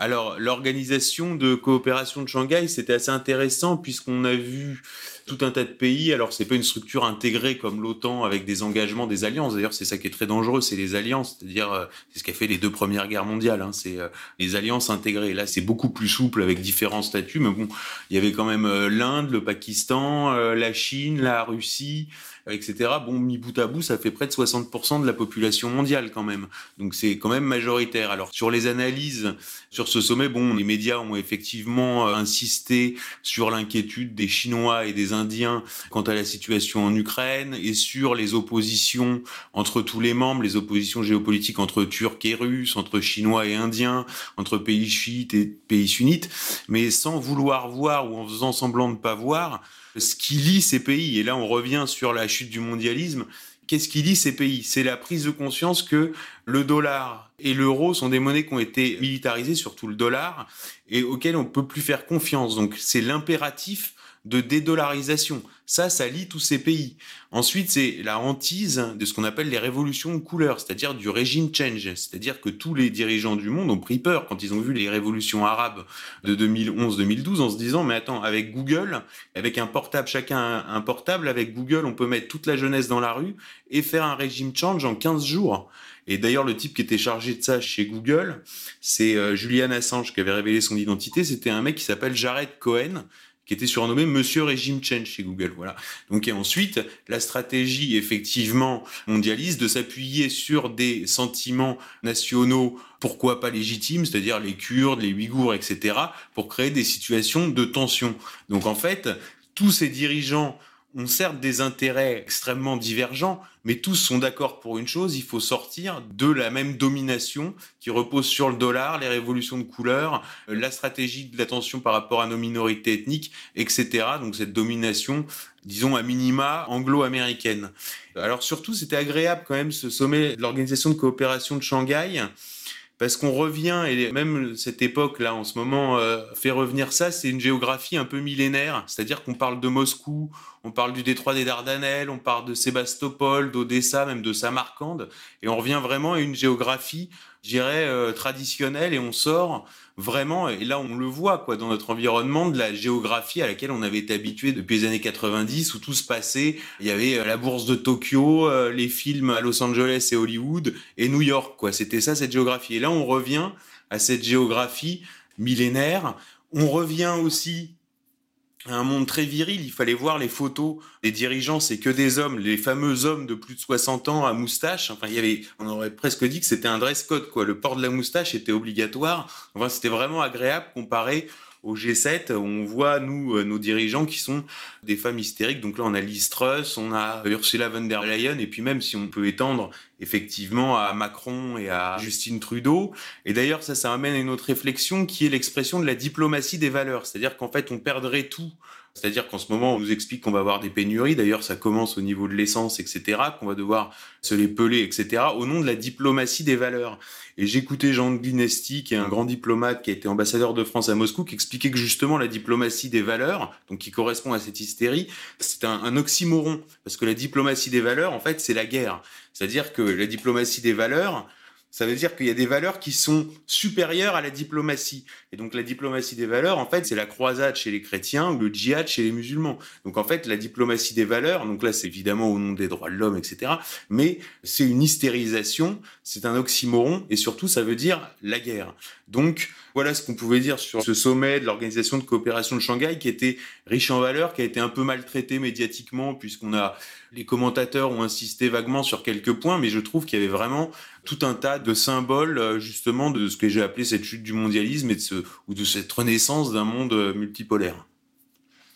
Speaker 2: Alors, l'organisation de coopération de Shanghai, c'était assez intéressant puisqu'on a vu tout un tas de pays. Alors, c'est pas une structure intégrée comme l'OTAN avec des engagements, des alliances. D'ailleurs, c'est ça qui est très dangereux, c'est les alliances. C'est-à-dire, euh, c'est ce qui a fait les deux premières guerres mondiales. Hein. c'est euh, les alliances intégrées. Là, c'est beaucoup plus souple avec différents statuts. Mais bon, il y avait quand même euh, l'Inde, le Pakistan, la Chine, la Russie, etc. Bon, mis bout à bout, ça fait près de 60% de la population mondiale quand même. Donc c'est quand même majoritaire. Alors sur les analyses sur ce sommet, bon, les médias ont effectivement euh, insisté sur l'inquiétude des Chinois et des Indiens quant à la situation en Ukraine et sur les oppositions entre tous les membres, les oppositions géopolitiques entre Turcs et Russes, entre Chinois et Indiens, entre pays chiites et pays sunnites, mais sans vouloir voir ou en faisant semblant de pas voir ce qui lie ces pays. Et là, on revient sur la chute du mondialisme. Qu'est-ce qui lie ces pays? C'est la prise de conscience que le dollar et l'euro sont des monnaies qui ont été militarisées, surtout le dollar, et auxquelles on ne peut plus faire confiance. Donc c'est l'impératif de dédollarisation. Ça, ça lie tous ces pays. Ensuite, c'est la hantise de ce qu'on appelle les révolutions de couleur, c'est-à-dire du régime change. C'est-à-dire que tous les dirigeants du monde ont pris peur quand ils ont vu les révolutions arabes de 2011-2012 en se disant, mais attends, avec Google, avec un portable, chacun un portable, avec Google, on peut mettre toute la jeunesse dans la rue et faire un régime change en 15 jours. Et d'ailleurs, le type qui était chargé de ça chez Google, c'est euh, Julian Assange qui avait révélé son identité. C'était un mec qui s'appelle Jared Cohen, qui était surnommé Monsieur Régime Change chez Google. Voilà. Donc et ensuite, la stratégie effectivement mondialiste de s'appuyer sur des sentiments nationaux, pourquoi pas légitimes, c'est-à-dire les Kurdes, les Ouïghours, etc., pour créer des situations de tension. Donc en fait, tous ces dirigeants ont certes des intérêts extrêmement divergents, mais tous sont d'accord pour une chose, il faut sortir de la même domination qui repose sur le dollar, les révolutions de couleurs, la stratégie de l'attention par rapport à nos minorités ethniques, etc. Donc cette domination, disons à minima, anglo-américaine. Alors surtout, c'était agréable quand même ce sommet de l'Organisation de coopération de Shanghai, parce qu'on revient, et même cette époque-là, en ce moment, euh, fait revenir ça, c'est une géographie un peu millénaire, c'est-à-dire qu'on parle de Moscou, on parle du détroit des Dardanelles, on parle de Sébastopol, d'Odessa, même de Samarcande, et on revient vraiment à une géographie, je dirais, euh, traditionnelle, et on sort vraiment, et là on le voit quoi dans notre environnement, de la géographie à laquelle on avait été habitué depuis les années 90, où tout se passait. Il y avait euh, la bourse de Tokyo, euh, les films à Los Angeles et Hollywood, et New York, quoi. C'était ça cette géographie. Et là on revient à cette géographie millénaire. On revient aussi un monde très viril. Il fallait voir les photos des dirigeants, c'est que des hommes, les fameux hommes de plus de 60 ans à moustache. Enfin, il y avait, on aurait presque dit que c'était un dress code, quoi. Le port de la moustache était obligatoire. Enfin, c'était vraiment agréable comparé au G7, on voit, nous, euh, nos dirigeants qui sont des femmes hystériques. Donc là, on a Liz Truss, on a Ursula von der Leyen, et puis même si on peut étendre effectivement à Macron et à Justine Trudeau. Et d'ailleurs, ça, ça amène à une autre réflexion qui est l'expression de la diplomatie des valeurs. C'est-à-dire qu'en fait, on perdrait tout c'est-à-dire qu'en ce moment, on nous explique qu'on va avoir des pénuries. D'ailleurs, ça commence au niveau de l'essence, etc., qu'on va devoir se les peler, etc., au nom de la diplomatie des valeurs. Et j'écoutais Jean Guinesti, qui est un grand diplomate qui a été ambassadeur de France à Moscou, qui expliquait que justement la diplomatie des valeurs, donc qui correspond à cette hystérie, c'est un, un oxymoron. Parce que la diplomatie des valeurs, en fait, c'est la guerre. C'est-à-dire que la diplomatie des valeurs, ça veut dire qu'il y a des valeurs qui sont supérieures à la diplomatie. Et donc la diplomatie des valeurs, en fait, c'est la croisade chez les chrétiens ou le djihad chez les musulmans. Donc en fait, la diplomatie des valeurs, donc là c'est évidemment au nom des droits de l'homme, etc. Mais c'est une hystérisation, c'est un oxymoron, et surtout ça veut dire la guerre. Donc voilà ce qu'on pouvait dire sur ce sommet de l'Organisation de coopération de Shanghai qui était riche en valeurs, qui a été un peu maltraité médiatiquement puisqu'on a les commentateurs ont insisté vaguement sur quelques points, mais je trouve qu'il y avait vraiment tout un tas de symboles euh, justement de ce que j'ai appelé cette chute du mondialisme et de ou de cette renaissance d'un monde euh, multipolaire.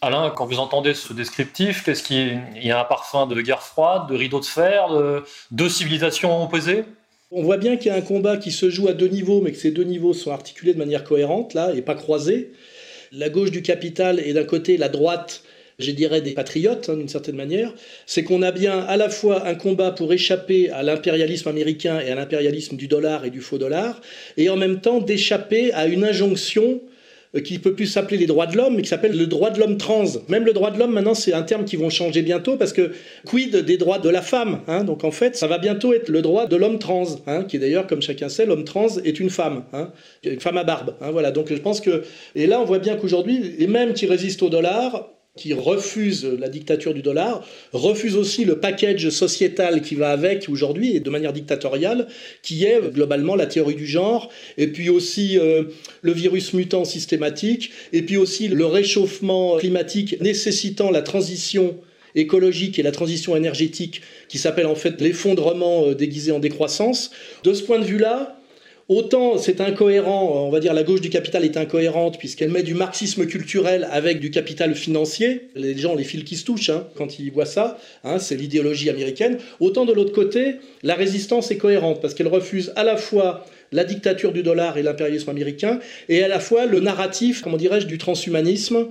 Speaker 1: Alain, quand vous entendez ce descriptif, qu'est-ce qu'il y a? Un parfum de guerre froide, de rideau de fer, de deux civilisations opposées?
Speaker 4: On voit bien qu'il y a un combat qui se joue à deux niveaux, mais que ces deux niveaux sont articulés de manière cohérente, là, et pas croisés. La gauche du capital et d'un côté la droite, je dirais, des patriotes, hein, d'une certaine manière. C'est qu'on a bien à la fois un combat pour échapper à l'impérialisme américain et à l'impérialisme du dollar et du faux dollar, et en même temps d'échapper à une injonction qui peut plus s'appeler les droits de l'homme, mais qui s'appelle le droit de l'homme trans. Même le droit de l'homme, maintenant, c'est un terme qui vont changer bientôt, parce que quid des droits de la femme hein? Donc en fait, ça va bientôt être le droit de l'homme trans, hein, qui est d'ailleurs, comme chacun sait, l'homme trans est une femme, hein, une femme à barbe. Hein, voilà. Donc je pense que... Et là, on voit bien qu'aujourd'hui, et même qui résistent au dollar, qui refuse la dictature du dollar, refuse aussi le package sociétal qui va avec aujourd'hui et de manière dictatoriale, qui est globalement la théorie du genre, et puis aussi euh, le virus mutant systématique, et puis aussi le réchauffement climatique nécessitant la transition écologique et la transition énergétique qui s'appelle en fait l'effondrement euh, déguisé en décroissance. De ce point de vue-là, Autant c'est incohérent, on va dire la gauche du capital est incohérente puisqu'elle met du marxisme culturel avec du capital financier. Les gens, les fils qui se touchent hein, quand ils voient ça, hein, c'est l'idéologie américaine. Autant de l'autre côté, la résistance est cohérente parce qu'elle refuse à la fois la dictature du dollar et l'impérialisme américain et à la fois le narratif, comment dirais-je, du transhumanisme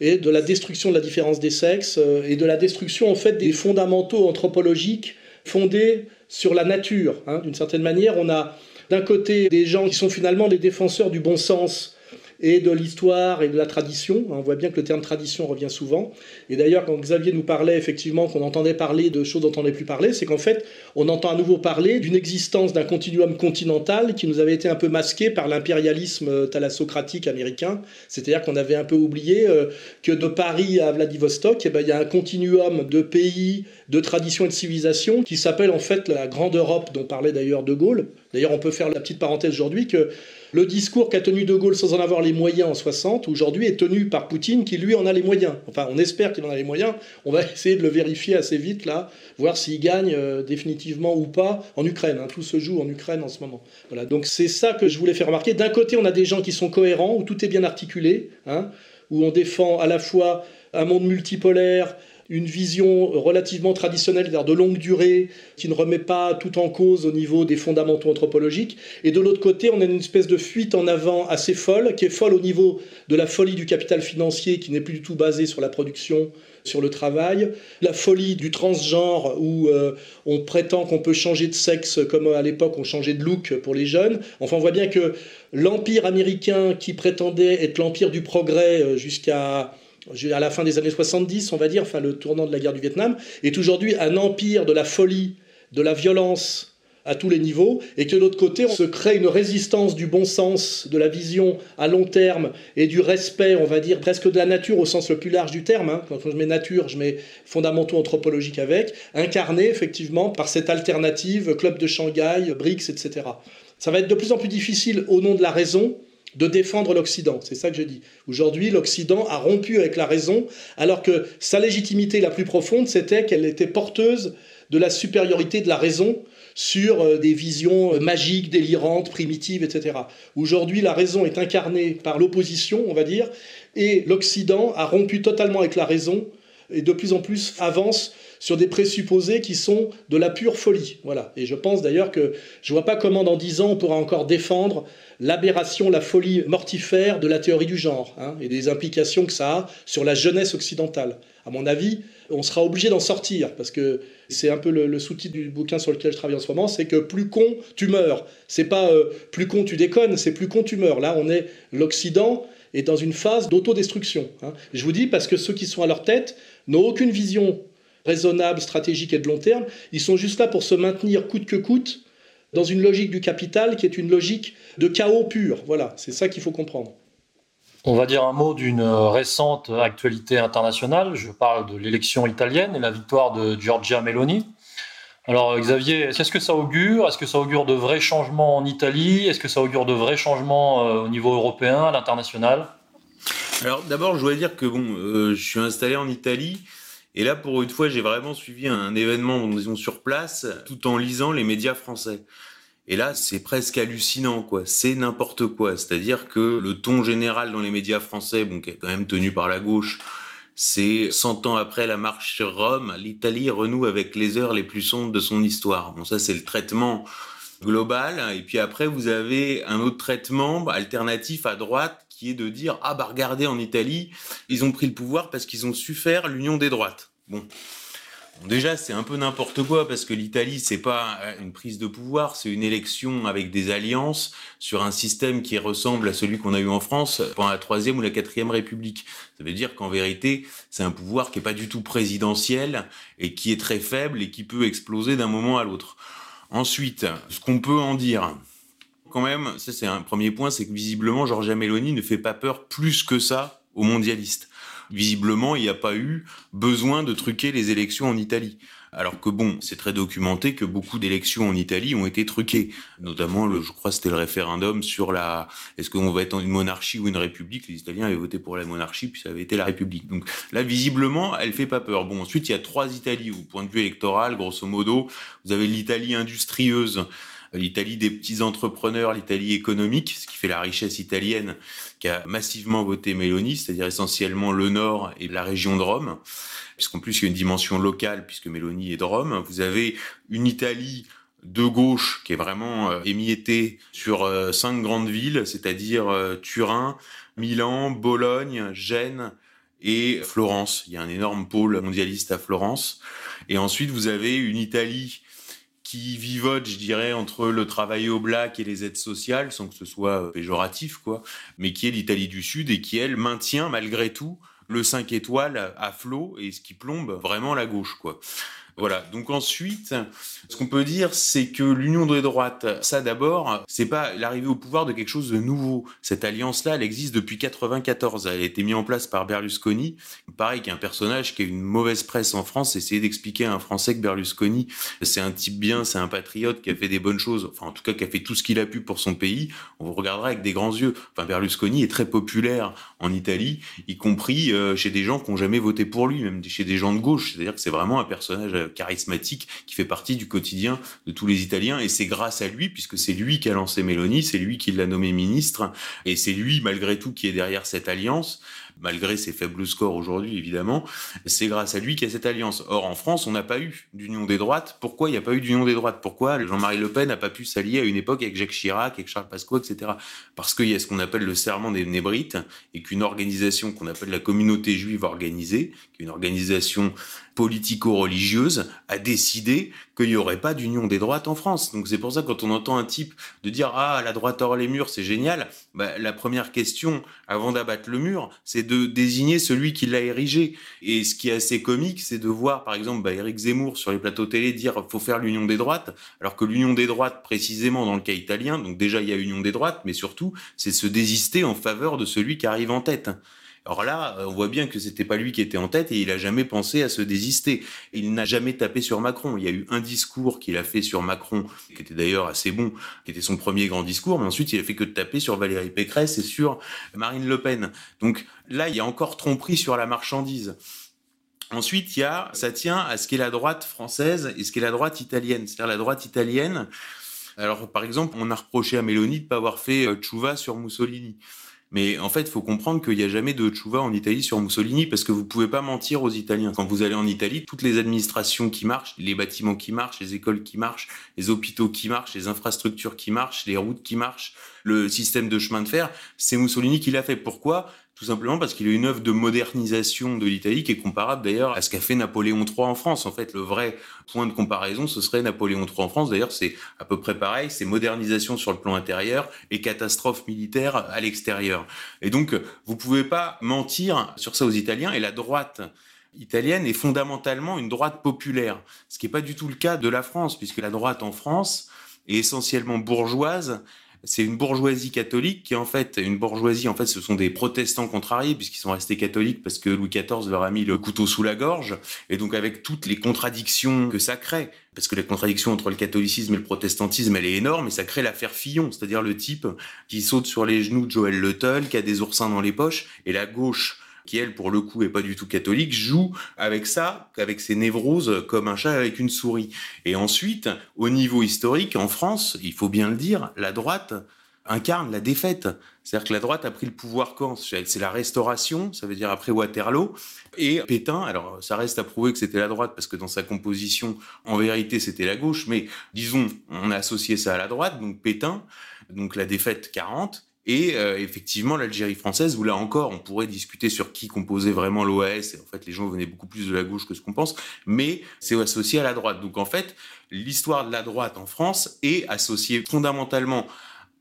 Speaker 4: et de la destruction de la différence des sexes euh, et de la destruction en fait des fondamentaux anthropologiques fondés sur la nature. Hein. D'une certaine manière, on a d'un côté des gens qui sont finalement des défenseurs du bon sens et de l'histoire et de la tradition. On voit bien que le terme tradition revient souvent. Et d'ailleurs, quand Xavier nous parlait effectivement qu'on entendait parler de choses dont on n'est plus parlé, c'est qu'en fait, on entend à nouveau parler d'une existence d'un continuum continental qui nous avait été un peu masqué par l'impérialisme thalassocratique américain. C'est-à-dire qu'on avait un peu oublié euh, que de Paris à Vladivostok, eh ben, il y a un continuum de pays, de traditions et de civilisations qui s'appelle en fait la Grande Europe, dont parlait d'ailleurs De Gaulle, D'ailleurs, on peut faire la petite parenthèse aujourd'hui que le discours qu'a tenu De Gaulle sans en avoir les moyens en 60, aujourd'hui est tenu par Poutine qui lui en a les moyens. Enfin, on espère qu'il en a les moyens. On va essayer de le vérifier assez vite là, voir s'il gagne euh, définitivement ou pas en Ukraine. Hein. Tout se joue en Ukraine en ce moment. Voilà. Donc c'est ça que je voulais faire remarquer. D'un côté, on a des gens qui sont cohérents, où tout est bien articulé, hein, où on défend à la fois un monde multipolaire, une vision relativement traditionnelle, c'est-à-dire de longue durée, qui ne remet pas tout en cause au niveau des fondamentaux anthropologiques. Et de l'autre côté, on a une espèce de fuite en avant assez folle, qui est folle au niveau de la folie du capital financier, qui n'est plus du tout basée sur la production, sur le travail, la folie du transgenre où euh, on prétend qu'on peut changer de sexe comme à l'époque on changeait de look pour les jeunes. Enfin, on voit bien que l'empire américain qui prétendait être l'empire du progrès euh, jusqu'à à la fin des années 70, on va dire, enfin le tournant de la guerre du Vietnam, est aujourd'hui un empire de la folie, de la violence à tous les niveaux, et que de l'autre côté, on se crée une résistance du bon sens, de la vision à long terme et du respect, on va dire, presque de la nature au sens le plus large du terme. Hein. Quand je mets nature, je mets fondamentaux anthropologiques avec, incarné effectivement par cette alternative, club de Shanghai, BRICS, etc. Ça va être de plus en plus difficile au nom de la raison de défendre l'Occident. C'est ça que je dis. Aujourd'hui, l'Occident a rompu avec la raison, alors que sa légitimité la plus profonde, c'était qu'elle était porteuse de la supériorité de la raison sur euh, des visions euh, magiques, délirantes, primitives, etc. Aujourd'hui, la raison est incarnée par l'opposition, on va dire, et l'Occident a rompu totalement avec la raison et de plus en plus avance sur des présupposés qui sont de la pure folie. Voilà. Et je pense d'ailleurs que je ne vois pas comment dans dix ans on pourra encore défendre l'aberration, la folie mortifère de la théorie du genre hein, et des implications que ça a sur la jeunesse occidentale. À mon avis, on sera obligé d'en sortir parce que c'est un peu le, sous-titre du bouquin sur lequel je travaille en ce moment, c'est que plus con tu meurs. C'est pas euh, plus con tu déconnes, c'est plus con tu meurs. Là, on est l'Occident est dans une phase d'autodestruction. Hein. Je vous dis parce que ceux qui sont à leur tête n'ont aucune vision raisonnable, stratégique et de long terme. Ils sont juste là pour se maintenir coûte que coûte dans une logique du capital qui est une logique de chaos pur. Voilà, c'est ça qu'il faut comprendre.
Speaker 1: On va dire un mot d'une récente actualité internationale. Je parle de l'élection italienne et la victoire de Giorgia Meloni. Alors Xavier, est-ce que ça augure? Est-ce que ça augure de vrais changements en Italie? Est-ce que ça augure de vrais changements euh, au niveau européen, à l'international?
Speaker 2: Alors d'abord, je voudrais dire que bon, euh, je suis installé en Italie. Et là, pour une fois, j'ai vraiment suivi un événement, disons, sur place, tout en lisant les médias français. Et là, c'est presque hallucinant, quoi. C'est n'importe quoi. C'est-à-dire que le ton général dans les médias français, bon, qui est quand même tenu par la gauche, c'est 100 ans après la marche sur Rome, l'Italie renoue avec les heures les plus sombres de son histoire. Bon, ça, c'est le traitement global. Et puis après, vous avez un autre traitement alternatif à droite qui est de dire ah bah regardez en Italie, ils ont pris le pouvoir parce qu'ils ont su faire l'union des droites. Bon. déjà, c'est un peu n'importe quoi parce que l'Italie, c'est pas une prise de pouvoir, c'est une élection avec des alliances sur un système qui ressemble à celui qu'on a eu en France pendant la troisième ou la quatrième République. Ça veut dire qu'en vérité, c'est un pouvoir qui est pas du tout présidentiel et qui est très faible et qui peut exploser d'un moment à l'autre. Ensuite, ce qu'on peut en dire, quand même, ça c'est un premier point, c'est que visiblement, Giorgia Meloni ne fait pas peur plus que ça aux mondialistes. Visiblement, il n'y a pas eu besoin de truquer les élections en Italie. Alors que bon, c'est très documenté que beaucoup d'élections en Italie ont été truquées. Notamment, le, je crois, c'était le référendum sur la, est-ce qu'on va être en une monarchie ou une république? Les Italiens avaient voté pour la monarchie, puis ça avait été la république. Donc là, visiblement, elle fait pas peur. Bon, ensuite, il y a trois Italies au point de vue électoral, grosso modo. Vous avez l'Italie industrieuse, l'Italie des petits entrepreneurs, l'Italie économique, ce qui fait la richesse italienne, qui a massivement voté Mélanie, c'est-à-dire essentiellement le Nord et la région de Rome, puisqu'en plus il y a une dimension locale, puisque Mélanie est de Rome. Vous avez une Italie de gauche qui est vraiment euh, émiettée sur euh, cinq grandes villes, c'est-à-dire euh, Turin, Milan, Bologne, Gênes et Florence. Il y a un énorme pôle mondialiste à Florence. Et ensuite, vous avez une Italie qui vivote, je dirais, entre le travail au black et les aides sociales, sans que ce soit euh, péjoratif, quoi, mais qui est l'Italie du Sud et qui, elle, maintient malgré tout le 5 étoiles à flot et ce qui plombe vraiment la gauche, quoi. Voilà. Donc ensuite, ce qu'on peut dire, c'est que l'union des droites, ça d'abord, c'est pas l'arrivée au pouvoir de quelque chose de nouveau. Cette alliance-là, elle existe depuis 94. Elle a été mise en place par Berlusconi. Pareil qu'un personnage qui a une mauvaise presse en France, essayer d'expliquer à un Français que Berlusconi, c'est un type bien, c'est un patriote qui a fait des bonnes choses, enfin en tout cas qui a fait tout ce qu'il a pu pour son pays, on vous regardera avec des grands yeux. Enfin Berlusconi est très populaire en Italie, y compris euh, chez des gens qui n'ont jamais voté pour lui, même chez des gens de gauche. C'est-à-dire que c'est vraiment un personnage charismatique qui fait partie du quotidien de tous les Italiens et c'est grâce à lui, puisque c'est lui qui a lancé Mélanie, c'est lui qui l'a nommé ministre et c'est lui malgré tout qui est derrière cette alliance malgré ses faibles scores aujourd'hui, évidemment. C'est grâce à lui qu'il y a cette alliance. Or, en France, on n'a pas eu d'union des droites. Pourquoi il n'y a pas eu d'union des droites? Pourquoi Jean-Marie Le Pen n'a pas pu s'allier à une époque avec Jacques Chirac, avec Charles Pasqua, etc. Parce qu'il y a ce qu'on appelle le serment des Nébrites et qu'une organisation qu'on appelle la communauté juive organisée, qui est une organisation politico-religieuse, a décidé qu'il n'y aurait pas d'union des droites en France. Donc c'est pour ça que quand on entend un type de dire ah la droite hors les murs c'est génial, bah, la première question avant d'abattre le mur c'est de désigner celui qui l'a érigé. Et ce qui est assez comique, c'est de voir, par exemple, bah, Éric Zemmour sur les plateaux télé dire faut faire l'union des droites, alors que l'union des droites, précisément dans le cas italien, donc déjà il y a union des droites, mais surtout c'est se désister en faveur de celui qui arrive en tête. Alors là, on voit bien que c'était pas lui qui était en tête et il a jamais pensé à se désister. Il n'a jamais tapé sur Macron. Il y a eu un discours qu'il a fait sur Macron, qui était d'ailleurs assez bon, qui était son premier grand discours, mais ensuite il a fait que de taper sur Valérie Pécresse et sur Marine Le Pen. Donc là, il y a encore tromperie sur la marchandise. Ensuite, il y a, ça tient à ce qu'est la droite française et ce qu'est la droite italienne. C'est-à-dire la droite italienne. Alors, par exemple, on a reproché à Mélanie de ne pas avoir fait euh, Chouva sur Mussolini. Mais en fait, il faut comprendre qu'il n'y a jamais de Chouva en Italie sur Mussolini parce que vous pouvez pas mentir aux Italiens. Quand vous allez en Italie, toutes les administrations qui marchent, les bâtiments qui marchent, les écoles qui marchent, les hôpitaux qui marchent, les infrastructures qui marchent, les routes qui marchent, le système de chemin de fer, c'est Mussolini qui l'a fait. Pourquoi? Tout simplement parce qu'il a une œuvre de modernisation de l'Italie qui est comparable d'ailleurs à ce qu'a fait Napoléon III en France. En fait, le vrai point de comparaison, ce serait Napoléon III en France. D'ailleurs, c'est à peu près pareil, c'est modernisation sur le plan intérieur et catastrophe militaire à l'extérieur. Et donc, vous pouvez pas mentir sur ça aux Italiens. Et la droite italienne est fondamentalement une droite populaire, ce qui n'est pas du tout le cas de la France, puisque la droite en France est essentiellement bourgeoise c'est une bourgeoisie catholique qui en fait une bourgeoisie en fait ce sont des protestants contrariés puisqu'ils sont restés catholiques parce que Louis XIV leur a mis le couteau sous la gorge. Et donc avec toutes les contradictions que ça crée parce que la contradiction entre le catholicisme et le protestantisme elle est énorme et ça crée l'affaire Fillon c'est-à-dire le type qui saute sur les genoux de Joël Le qui a des oursins dans les poches et la gauche qui elle pour le coup est pas du tout catholique, joue avec ça, avec ses névroses comme un chat avec une souris. Et ensuite, au niveau historique, en France, il faut bien le dire, la droite incarne la défaite. C'est-à-dire que la droite a pris le pouvoir quand? C'est la restauration, ça veut dire après Waterloo. Et Pétain, alors ça reste à prouver que c'était la droite, parce que dans sa composition, en vérité, c'était la gauche, mais disons, on a associé ça à la droite, donc Pétain, donc la défaite 40, et euh, effectivement, l'Algérie française, où là encore, on pourrait discuter sur qui composait vraiment l'OAS. En fait, les gens venaient beaucoup plus de la gauche que ce qu'on pense, mais c'est associé à la droite. Donc en fait, l'histoire de la droite en France est associée fondamentalement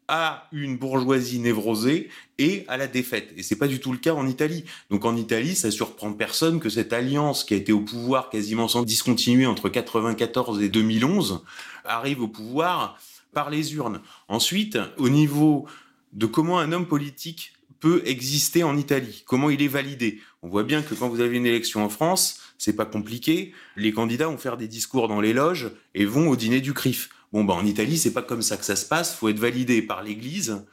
Speaker 2: à une bourgeoisie névrosée et à la défaite. Et c'est pas du tout le cas en Italie. Donc en Italie, ça surprend personne que cette alliance qui a été au pouvoir quasiment sans discontinuer entre 94 et 2011 arrive au pouvoir par les urnes. Ensuite, au niveau de comment un homme politique peut exister en Italie, comment il est validé. On voit bien que quand vous avez une élection en France, c'est pas compliqué. Les candidats vont faire des discours dans les loges et vont au dîner du CRIF. Bon, ben, en Italie, c'est pas comme ça que ça se passe. Faut être validé par l'Église,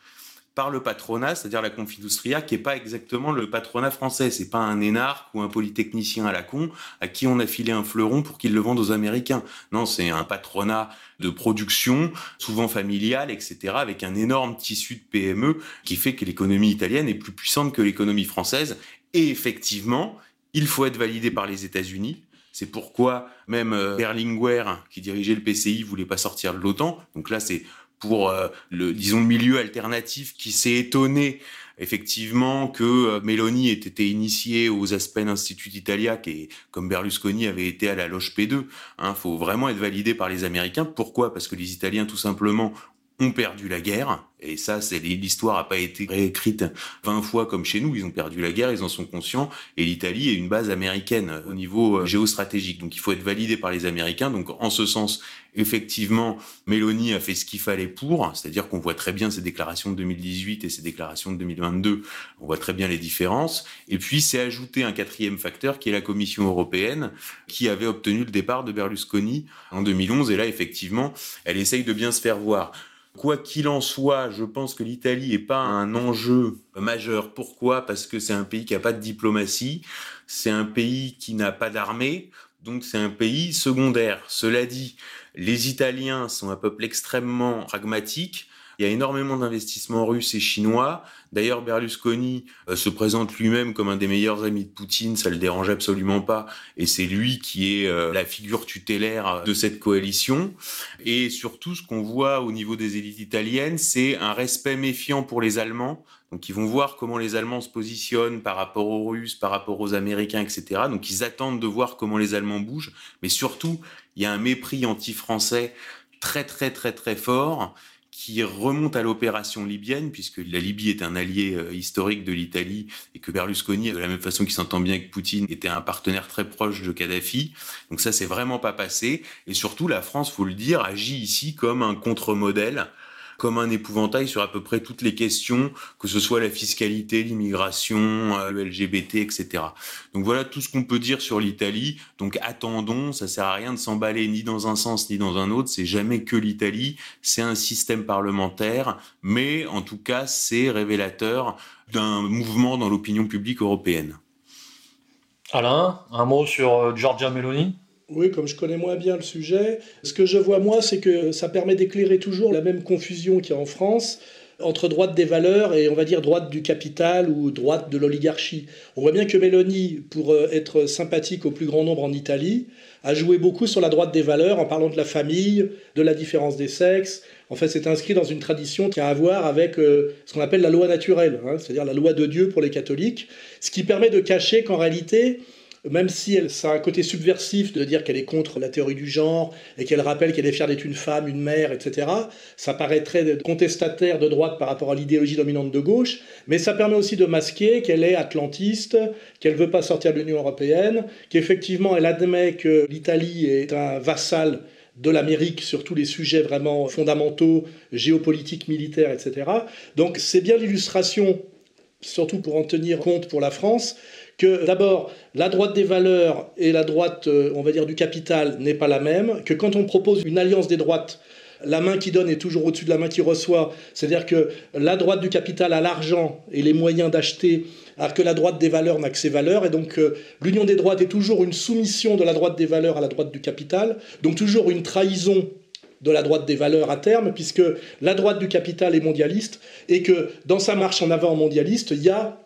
Speaker 2: par le patronat, c'est-à-dire la Confindustria, qui est pas exactement le patronat français. C'est pas un énarque ou un polytechnicien à la con à qui on a filé un fleuron pour qu'il le vende aux Américains. Non, c'est un patronat de production, souvent familiale, etc., avec un énorme tissu de PME qui fait que l'économie italienne est plus puissante que l'économie française. Et effectivement, il faut être validé par les États-Unis. C'est pourquoi même euh, Berlinguer, qui dirigeait le PCI, voulait pas sortir de l'OTAN. Donc là, c'est pour euh, le disons milieu alternatif qui s'est étonné effectivement que euh, Meloni ait été initiée aux Aspen Institute Italia qui comme Berlusconi avait été à la loge P2 hein, faut vraiment être validé par les Américains. Pourquoi? Parce que les Italiens tout simplement ont perdu la guerre. Et ça, c'est l'histoire n'a pas été réécrite 20 fois comme chez nous. Ils ont perdu la guerre, ils en sont conscients. Et l'Italie est une base américaine au niveau euh, géostratégique. Donc il faut être validé par les Américains. Donc en ce sens, effectivement, Mélanie a fait ce qu'il fallait pour. C'est-à-dire qu'on voit très bien ses déclarations de 2018 et ses déclarations de 2022. On voit très bien les différences. Et puis c'est ajouté un quatrième facteur qui est la Commission européenne qui avait obtenu le départ de Berlusconi en 2011. Et là, effectivement, elle essaye de bien se faire voir. Quoi qu'il en soit, je pense que l'Italie n'est pas un enjeu majeur. Pourquoi? Parce que c'est un pays qui n'a pas de diplomatie, c'est un pays qui n'a pas d'armée, donc c'est un pays secondaire. Cela dit, les Italiens sont un peuple extrêmement pragmatique. Il y a énormément d'investissements russes et chinois. D'ailleurs, Berlusconi euh, se présente lui-même comme un des meilleurs amis de Poutine, ça le dérange absolument pas, et c'est lui qui est euh, la figure tutélaire de cette coalition. Et surtout, ce qu'on voit au niveau des élites italiennes, c'est un respect méfiant pour les Allemands. Donc, ils vont voir comment les Allemands se positionnent par rapport aux Russes, par rapport aux Américains, etc. Donc, ils attendent de voir comment les Allemands bougent. Mais surtout, il y a un mépris anti-français très, très, très, très fort qui remonte à l'opération libyenne, puisque la Libye est un allié euh, historique de l'Italie et que Berlusconi, de la même façon qu'il s'entend bien avec Poutine, était un partenaire très proche de Kadhafi. Donc ça, c'est vraiment pas passé. Et surtout, la France, faut le dire, agit ici comme un contre-modèle comme un épouvantail sur à peu près toutes les questions, que ce soit la fiscalité, l'immigration, euh, le LGBT, etc. Donc voilà tout ce qu'on peut dire sur l'Italie. Donc attendons, ça sert à rien de s'emballer ni dans un sens ni dans un autre. C'est jamais que l'Italie. C'est un système parlementaire, mais en tout cas, c'est révélateur d'un mouvement dans l'opinion publique européenne.
Speaker 1: Alain, un mot sur euh, Giorgia Meloni?
Speaker 4: Oui, comme je connais moins bien le sujet, ce que je vois moi, c'est que ça permet d'éclairer toujours la même confusion qu'il y a en France entre droite des valeurs et on va dire droite du capital ou droite de l'oligarchie. On voit bien que Mélanie, pour euh, être sympathique au plus grand nombre en Italie, a joué beaucoup sur la droite des valeurs en parlant de la famille, de la différence des sexes. En fait, c'est inscrit dans une tradition qui a à voir avec euh, ce qu'on appelle la loi naturelle, hein, c'est-à-dire la loi de Dieu pour les catholiques, ce qui permet de cacher qu'en réalité, même si elle, ça a un côté subversif de dire qu'elle est contre la théorie du genre et qu'elle rappelle qu'elle est fière d'être une femme, une mère, etc., ça paraît très contestataire de droite par rapport à l'idéologie dominante de gauche, mais ça permet aussi de masquer qu'elle est atlantiste, qu'elle ne veut pas sortir de l'Union européenne, qu'effectivement elle admet que l'Italie est un vassal de l'Amérique sur tous les sujets vraiment fondamentaux, géopolitiques, militaires, etc. Donc c'est bien l'illustration, surtout pour en tenir compte pour la France, que d'abord, la droite des valeurs et la droite, euh, on va dire, du capital n'est pas la même, que quand on propose une alliance des droites, la main qui donne est toujours au-dessus de la main qui reçoit, c'est-à-dire que la droite du capital a l'argent et les moyens d'acheter, alors que la droite des valeurs n'a que ses valeurs, et donc euh, l'union des droites est toujours une soumission de la droite des valeurs à la droite du capital, donc toujours une trahison de la droite des valeurs à terme, puisque la droite du capital est mondialiste, et que dans sa marche en avant mondialiste, il y a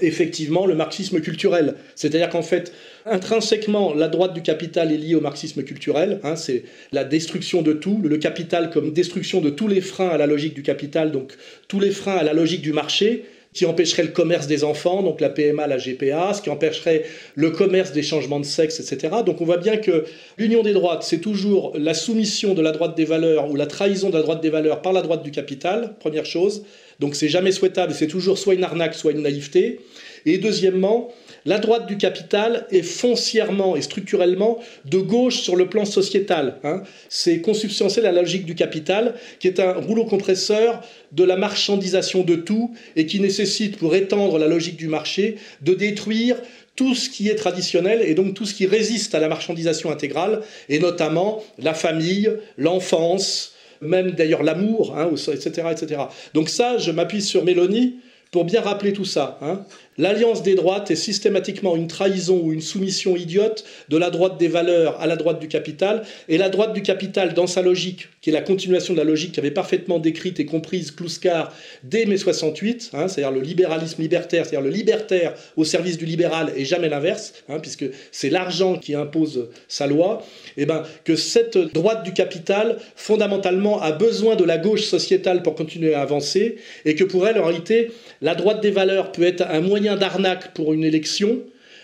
Speaker 4: effectivement le marxisme culturel. C'est-à-dire qu'en fait, intrinsèquement, la droite du capital est liée au marxisme culturel. Hein, c'est la destruction de tout, le capital comme destruction de tous les freins à la logique du capital, donc tous les freins à la logique du marché qui empêcherait le commerce des enfants, donc la PMA, la GPA, ce qui empêcherait le commerce des changements de sexe, etc. Donc on voit bien que l'union des droites, c'est toujours la soumission de la droite des valeurs ou la trahison de la droite des valeurs par la droite du capital, première chose. Donc c'est jamais souhaitable, c'est toujours soit une arnaque, soit une naïveté. Et deuxièmement, la droite du capital est foncièrement et structurellement de gauche sur le plan sociétal. Hein. C'est consubstantiel à la logique du capital, qui est un rouleau compresseur de la marchandisation de tout et qui nécessite, pour étendre la logique du marché, de détruire tout ce qui est traditionnel et donc tout ce qui résiste à la marchandisation intégrale, et notamment la famille, l'enfance, même d'ailleurs l'amour, hein, etc., etc. Donc ça, je m'appuie sur Mélanie pour bien rappeler tout ça. Hein. L'alliance des droites est systématiquement une trahison ou une soumission idiote de la droite des valeurs à la droite du capital. Et la droite du capital, dans sa logique, qui est la continuation de la logique qu'avait parfaitement décrite et comprise Kluskar dès mai 68, hein, c'est-à-dire le libéralisme libertaire, c'est-à-dire le libertaire au service du libéral et jamais l'inverse, hein, puisque c'est l'argent qui impose sa loi, et eh ben, que cette droite du capital, fondamentalement, a besoin de la gauche sociétale pour continuer à avancer, et que pour elle, en réalité, la droite des valeurs peut être un moyen d'arnaque pour une élection,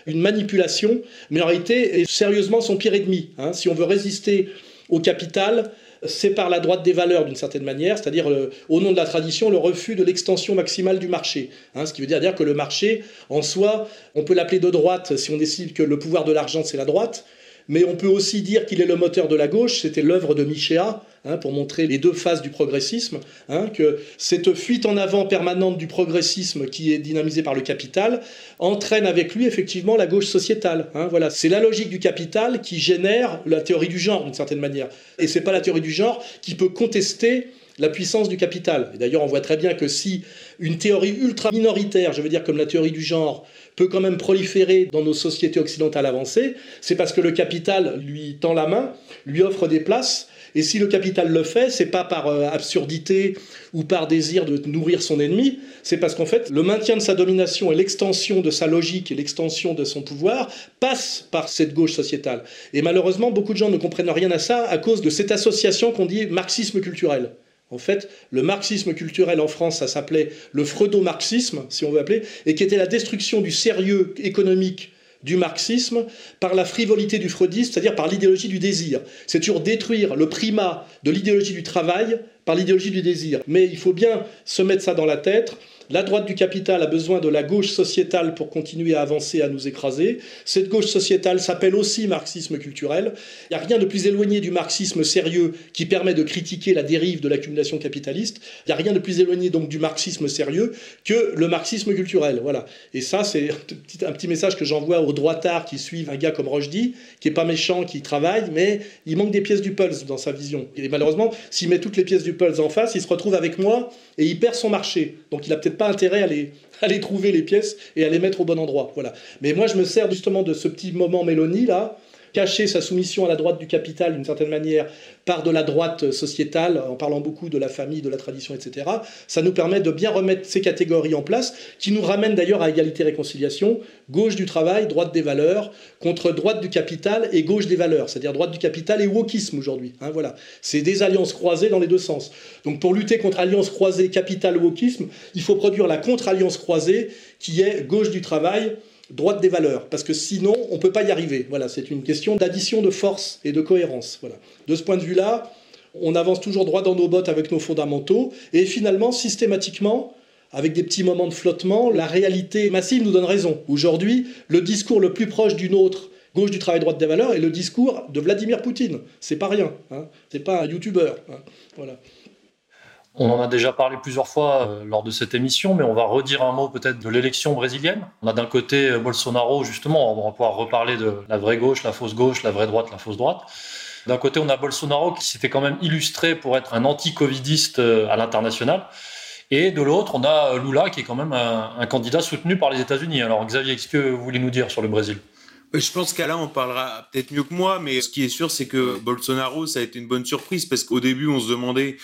Speaker 4: une manipulation, mais en réalité est sérieusement son pire ennemi. Hein. Si on veut résister au capital, c'est par la droite des valeurs d'une certaine manière, c'est-à-dire euh, au nom de la tradition, le refus de l'extension maximale du marché. Hein, ce qui veut dire, dire que le marché, en soi, on peut l'appeler de droite si on décide que le pouvoir de l'argent, c'est la droite, mais on peut aussi dire qu'il est le moteur de la gauche, c'était l'œuvre de Michéa, hein, pour montrer les deux phases du progressisme, hein, que cette fuite en avant permanente du progressisme qui est dynamisée par le capital entraîne avec lui effectivement la gauche sociétale. Hein, voilà, c'est la logique du capital qui génère la théorie du genre d'une certaine manière, et c'est pas la théorie du genre qui peut contester la puissance du capital. Et d'ailleurs, on voit très bien que si une théorie ultra minoritaire, je veux dire comme la théorie du genre, peut quand même proliférer dans nos sociétés occidentales avancées, c'est parce que le capital lui tend la main, lui offre des places, et si le capital le fait, c'est pas par euh, absurdité ou par désir de nourrir son ennemi, c'est parce qu'en fait, le maintien de sa domination et l'extension de sa logique et l'extension de son pouvoir passe par cette gauche sociétale. Et malheureusement, beaucoup de gens ne comprennent rien à ça à cause de cette association qu'on dit marxisme culturel. En fait, le marxisme culturel en France, ça s'appelait le freudo-marxisme, si on veut appeler, et qui était la destruction du sérieux économique du marxisme par la frivolité du freudisme, c'est-à-dire par l'idéologie du désir. C'est toujours détruire le primat de l'idéologie du travail par l'idéologie du désir. Mais il faut bien se mettre ça dans la tête. La droite du capital a besoin de la gauche sociétale pour continuer à avancer, à nous écraser. Cette gauche sociétale s'appelle aussi marxisme culturel. Il n'y a rien de plus éloigné du marxisme sérieux qui permet de critiquer la dérive de l'accumulation capitaliste. Il n'y a rien de plus éloigné donc du marxisme sérieux que le marxisme culturel. Voilà. Et ça, c'est un petit message que j'envoie aux droitards qui suivent un gars comme Rochdy, qui est pas méchant, qui travaille, mais il manque des pièces du pulse dans sa vision. Et malheureusement, s'il met toutes les pièces du pulse en face, il se retrouve avec moi et il perd son marché. Donc il a peut-être pas intérêt à les, à les trouver les pièces et à les mettre au bon endroit. Voilà. Mais moi je me sers justement de ce petit moment Mélanie là cacher sa soumission à la droite du capital d'une certaine manière par de la droite sociétale, en parlant beaucoup de la famille, de la tradition, etc., ça nous permet de bien remettre ces catégories en place, qui nous ramènent d'ailleurs à égalité-réconciliation, gauche du travail, droite des valeurs, contre droite du capital et gauche des valeurs, c'est-à-dire droite du capital et wokisme aujourd'hui. Hein, voilà. C'est des alliances croisées dans les deux sens. Donc pour lutter contre alliance croisée capital-wokisme, il faut produire la contre-alliance croisée qui est gauche du travail, droite des valeurs, parce que sinon, on ne peut pas y arriver. Voilà, c'est une question d'addition de force et de cohérence. Voilà. De ce point de vue-là, on avance toujours droit dans nos bottes avec nos fondamentaux, et finalement, systématiquement, avec des petits moments de flottement, la réalité massive nous donne raison. Aujourd'hui, le discours le plus proche du nôtre, gauche du travail, droite des valeurs, est le discours de Vladimir Poutine. C'est pas rien. Hein. C'est pas un youtubeur. Hein. Voilà.
Speaker 1: On en a déjà parlé plusieurs fois euh, lors de cette émission, mais on va redire un mot peut-être de l'élection brésilienne. On a d'un côté euh, Bolsonaro, justement, on va pouvoir reparler de la vraie gauche, la fausse gauche, la vraie droite, la fausse droite. D'un côté, on a Bolsonaro qui s'était quand même illustré pour être un anti-covidiste euh, à l'international. Et de l'autre, on a Lula qui est quand même un, un candidat soutenu par les États-Unis. Alors Xavier, qu'est-ce que vous voulez nous dire sur le Brésil?
Speaker 2: Je pense là, on parlera peut-être mieux que moi, mais ce qui est sûr, c'est que Bolsonaro, ça a été une bonne surprise parce qu'au début, on se demandait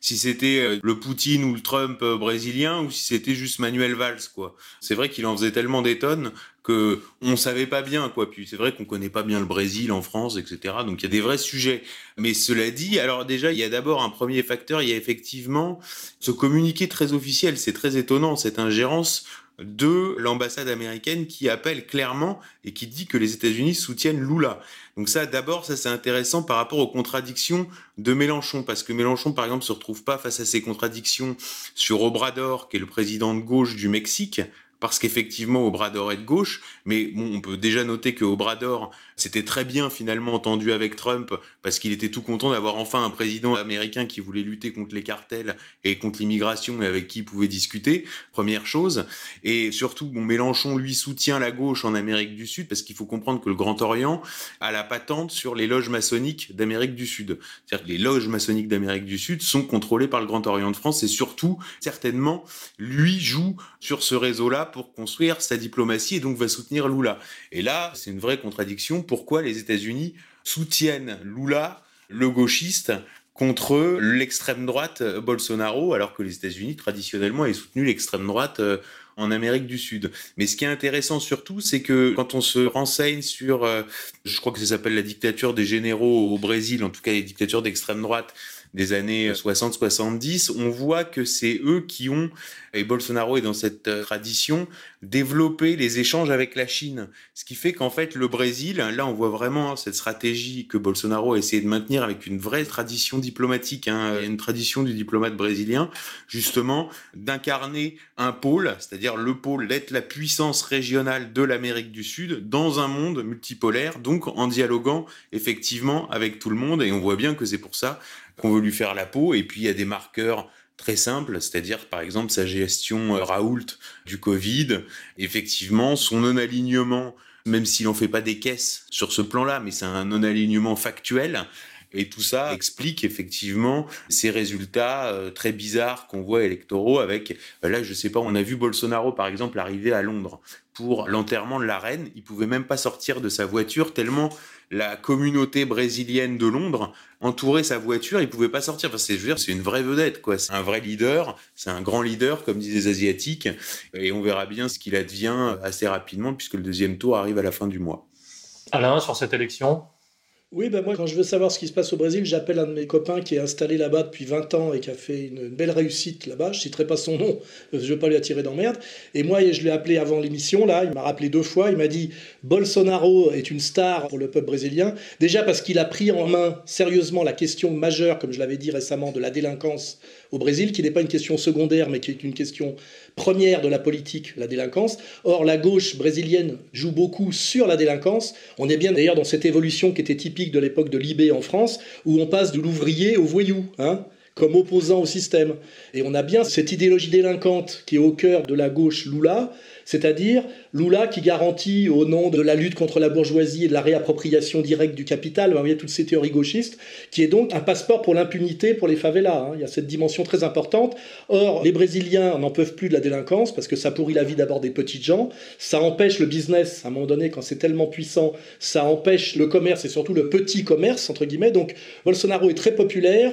Speaker 2: si c'était euh, le Poutine ou le Trump euh, brésilien ou si c'était juste Manuel Valls quoi. C'est vrai qu'il en faisait tellement des tonnes que on savait pas bien quoi. Puis c'est vrai qu'on connaît pas bien le Brésil en France, etc. Donc il y a des vrais sujets. Mais cela dit, alors déjà il y a d'abord un premier facteur, il y a effectivement ce communiqué très officiel. C'est très étonnant cette ingérence de l'ambassade américaine qui appelle clairement et qui dit que les États-Unis soutiennent Lula. Donc ça, d'abord, ça c'est intéressant par rapport aux contradictions de Mélenchon, parce que Mélenchon, par exemple, se retrouve pas face à ces contradictions sur Obrador, qui est le président de gauche du Mexique, parce qu'effectivement Obrador est de gauche, mais bon, on peut déjà noter que Obrador s'était très bien finalement entendu avec Trump parce qu'il était tout content d'avoir enfin un président américain qui voulait lutter contre les cartels et contre l'immigration et avec qui il pouvait discuter, première chose. Et surtout, Mélenchon lui soutient la gauche en Amérique du Sud parce qu'il faut comprendre que le Grand Orient a la patente sur les loges maçonniques d'Amérique du Sud. C'est-à-dire que les loges maçonniques d'Amérique du Sud sont contrôlées par le Grand Orient de France et surtout, certainement, lui joue sur ce réseau-là pour construire sa diplomatie et donc va soutenir Lula. Et là, c'est une vraie contradiction. Pourquoi les États-Unis soutiennent Lula, le gauchiste, contre l'extrême droite Bolsonaro, alors que les États-Unis, traditionnellement, aient soutenu l'extrême droite euh, en Amérique du Sud. Mais ce qui est intéressant surtout, c'est que quand on se renseigne sur, euh, je crois que ça s'appelle la dictature des généraux au Brésil, en tout cas les dictatures d'extrême droite, des années 60-70, on voit que c'est eux qui ont, et Bolsonaro est dans cette euh, tradition, développé les échanges avec la Chine. Ce qui fait qu'en fait, le Brésil, là, on voit vraiment cette stratégie que Bolsonaro a essayé de maintenir avec une vraie tradition diplomatique, hein, une tradition du diplomate brésilien, justement, d'incarner un pôle, c'est-à-dire le pôle d'être la puissance régionale de l'Amérique du Sud dans un monde multipolaire, donc en dialoguant effectivement avec tout le monde. Et on voit bien que c'est pour ça qu'on veut lui faire la peau. Et puis il y a des marqueurs très simples, c'est-à-dire par exemple sa gestion euh, Raoult du Covid, effectivement son non-alignement, même s'il n'en fait pas des caisses sur ce plan-là, mais c'est un non-alignement factuel. Et tout ça explique effectivement ces résultats euh, très bizarres qu'on voit électoraux avec, euh, là je sais pas, on a vu Bolsonaro par exemple arriver à Londres pour l'enterrement de la reine, il pouvait même pas sortir de sa voiture tellement la communauté brésilienne de Londres entourait sa voiture, il pouvait pas sortir. Enfin, c'est, je veux dire, c'est une vraie vedette, quoi. C'est un vrai leader, c'est un grand leader, comme disent les Asiatiques, et on verra bien ce qu'il advient assez rapidement, puisque le deuxième tour arrive à la fin du mois.
Speaker 1: Alain, sur cette élection?
Speaker 4: Oui, ben moi, quand je veux savoir ce qui se passe au Brésil, j'appelle un de mes copains qui est installé là-bas depuis 20 ans et qui a fait une, belle réussite là-bas. Je citerai pas son nom, je ne veux pas lui attirer d'emmerde. Et moi, je l'ai appelé avant l'émission, là, il m'a rappelé deux fois. Il m'a dit Bolsonaro est une star pour le peuple brésilien. Déjà parce qu'il a pris en main sérieusement la question majeure, comme je l'avais dit récemment, de la délinquance au Brésil, qui n'est pas une question secondaire, mais qui est une question première de la politique, la délinquance. Or, la gauche brésilienne joue beaucoup sur la délinquance. On est bien d'ailleurs dans cette évolution qui était typique de l'époque de Libé en France, où on passe de l'ouvrier au voyou. Hein comme opposant au système. Et on a bien cette idéologie délinquante qui est au cœur de la gauche Lula, c'est-à-dire Lula qui garantit au nom de la lutte contre la bourgeoisie et de la réappropriation directe du capital, y a toutes ces théories gauchistes, qui est donc un passeport pour l'impunité pour les favelas. Hein. Il y a cette dimension très importante. Or, les Brésiliens n'en peuvent plus de la délinquance parce que ça pourrit la vie d'abord des petites gens, ça empêche le business à un moment donné quand c'est tellement puissant, ça empêche le commerce et surtout le petit commerce, entre guillemets. Donc Bolsonaro est très populaire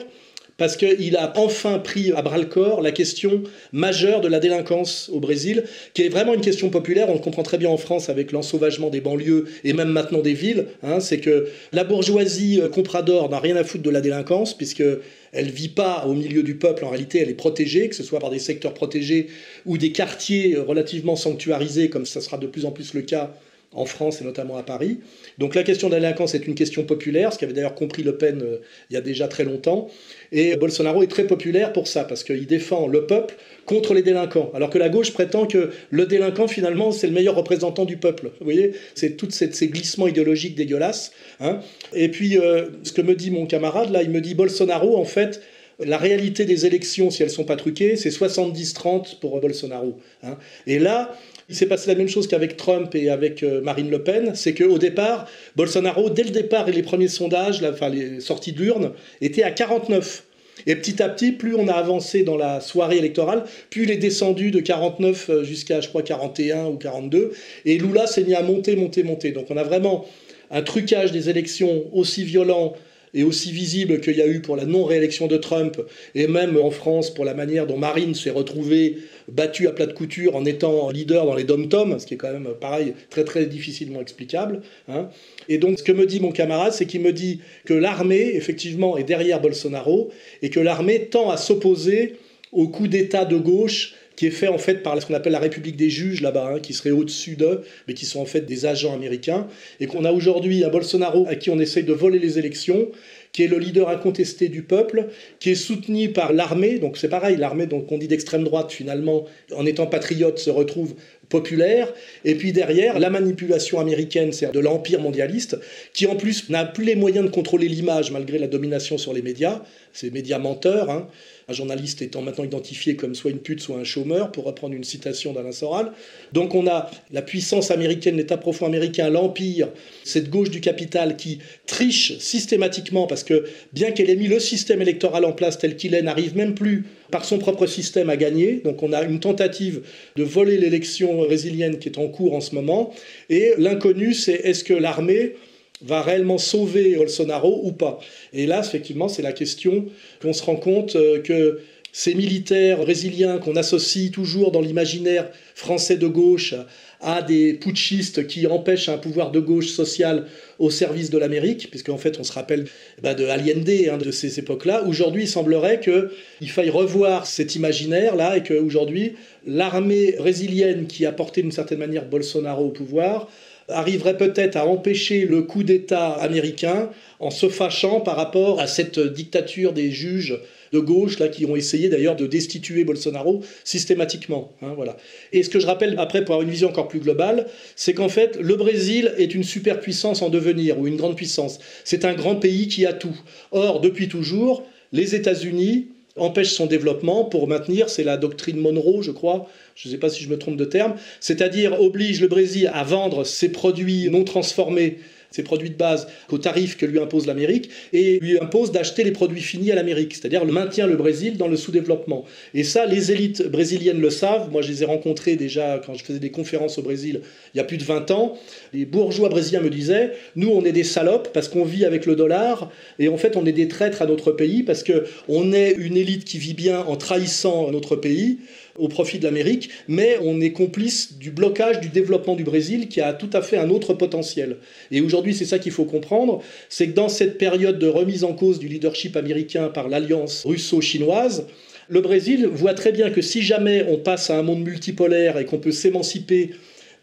Speaker 4: parce qu'il a enfin pris à bras le corps la question majeure de la délinquance au Brésil, qui est vraiment une question populaire. On le comprend très bien en France avec l'ensauvagement des banlieues et même maintenant des villes. Hein. c'est que la bourgeoisie euh, comprador n'a rien à foutre de la délinquance, puisque elle vit pas au milieu du peuple, en réalité elle est protégée, que ce soit par des secteurs protégés ou des quartiers euh, relativement sanctuarisés, comme ça sera de plus en plus le cas en France et notamment à Paris. Donc la question de la délinquance est une question populaire, ce qu'avait d'ailleurs compris Le Pen euh, il y a déjà très longtemps. Et Bolsonaro est très populaire pour ça, parce qu'il défend le peuple contre les délinquants. Alors que la gauche prétend que le délinquant, finalement, c'est le meilleur représentant du peuple. Vous voyez C'est tous ces glissements idéologiques dégueulasses. Hein. et puis, euh, ce que me dit mon camarade, là, il me dit Bolsonaro, en fait, la réalité des élections, si elles sont pas truquées, c'est 70-30 pour Bolsonaro. Hein. Et là, il s'est passé la même chose qu'avec Trump et avec euh, Marine Le Pen, c'est qu'au départ, Bolsonaro, dès le départ et les premiers sondages, enfin les sorties d'urne, était à 49. Et petit à petit, plus on a avancé dans la soirée électorale, plus il est descendu de 49 euh, jusqu'à, je crois, 41 ou 42. Et Lula s'est mis à monter, monter, monter. Donc on a vraiment un trucage des élections aussi violent et aussi visible qu'il y a eu pour la non-réélection de Trump, et même en France pour la manière dont Marine s'est retrouvée battue à plat de couture en étant leader dans les dom-toms, ce qui est quand même pareil très très difficilement explicable. Hein. Et donc ce que me dit mon camarade, c'est qu'il me dit que l'armée, effectivement, est derrière Bolsonaro, et que l'armée tend à s'opposer au coup d'État de gauche qui est fait en fait par ce qu'on appelle la République des juges là-bas, hein, qui serait au-dessus d'eux, mais qui sont en fait des agents américains, et qu'on a aujourd'hui un Bolsonaro à qui on essaye de voler les élections, qui est le leader incontesté du peuple, qui est soutenu par l'armée, donc c'est pareil, l'armée donc on dit d'extrême droite finalement, en étant patriote, se retrouve populaire, et puis derrière, la manipulation américaine, c'est de l'empire mondialiste, qui en plus n'a plus les moyens de contrôler l'image malgré la domination sur les médias, ces médias menteurs, hein, un journaliste étant maintenant identifié comme soit une pute, soit un chômeur, pour reprendre une citation d'Alain Soral. Donc on a la puissance américaine, l'État profond américain, l'Empire, cette gauche du capital qui triche systématiquement, parce que bien qu'elle ait mis le système électoral en place tel qu'il est, n'arrive même plus par son propre système à gagner. Donc on a une tentative de voler l'élection résilienne qui est en cours en ce moment. Et l'inconnu, c'est est-ce que l'armée va réellement sauver Bolsonaro ou pas Et là, effectivement, c'est la question qu'on se rend compte euh, que ces militaires brésiliens qu'on associe toujours dans l'imaginaire français de gauche à des putschistes qui empêchent un pouvoir de gauche social au service de l'Amérique, puisqu'en fait on se rappelle bah, de Allende, hein, de ces époques-là. Aujourd'hui, il semblerait qu'il faille revoir cet imaginaire-là et qu'aujourd'hui, l'armée brésilienne qui a porté d'une certaine manière Bolsonaro au pouvoir arriverait peut-être à empêcher le coup d'État américain en se fâchant par rapport à cette dictature des juges de gauche là qui ont essayé d'ailleurs de destituer Bolsonaro systématiquement. Hein, voilà. Et ce que je rappelle après pour avoir une vision encore plus globale, c'est qu'en fait le Brésil est une superpuissance en devenir ou une grande puissance. C'est un grand pays qui a tout. Or depuis toujours, les États-Unis empêchent son développement pour maintenir, c'est la doctrine Monroe, je crois, je ne sais pas si je me trompe de terme, c'est-à-dire oblige le Brésil à vendre ses produits non transformés ses produits de base qu'au tarif que lui impose l'Amérique et lui impose d'acheter les produits finis à l'Amérique, c'est-à-dire le maintien le Brésil dans le sous-développement. Et ça, les élites brésiliennes le savent. Moi, je les ai rencontrés déjà quand je faisais des conférences au Brésil il y a plus de 20 ans. Les bourgeois brésiliens me disaient, nous, on est des salopes parce qu'on vit avec le dollar et en fait, on est des traîtres à notre pays parce qu'on est une élite qui vit bien en trahissant notre pays au profit de l'Amérique, mais on est complice du blocage du développement du Brésil qui a tout à fait un autre potentiel. Et aujourd'hui, c'est ça qu'il faut comprendre, c'est que dans cette période de remise en cause du leadership américain par l'alliance russo-chinoise, le Brésil voit très bien que si jamais on passe à un monde multipolaire et qu'on peut s'émanciper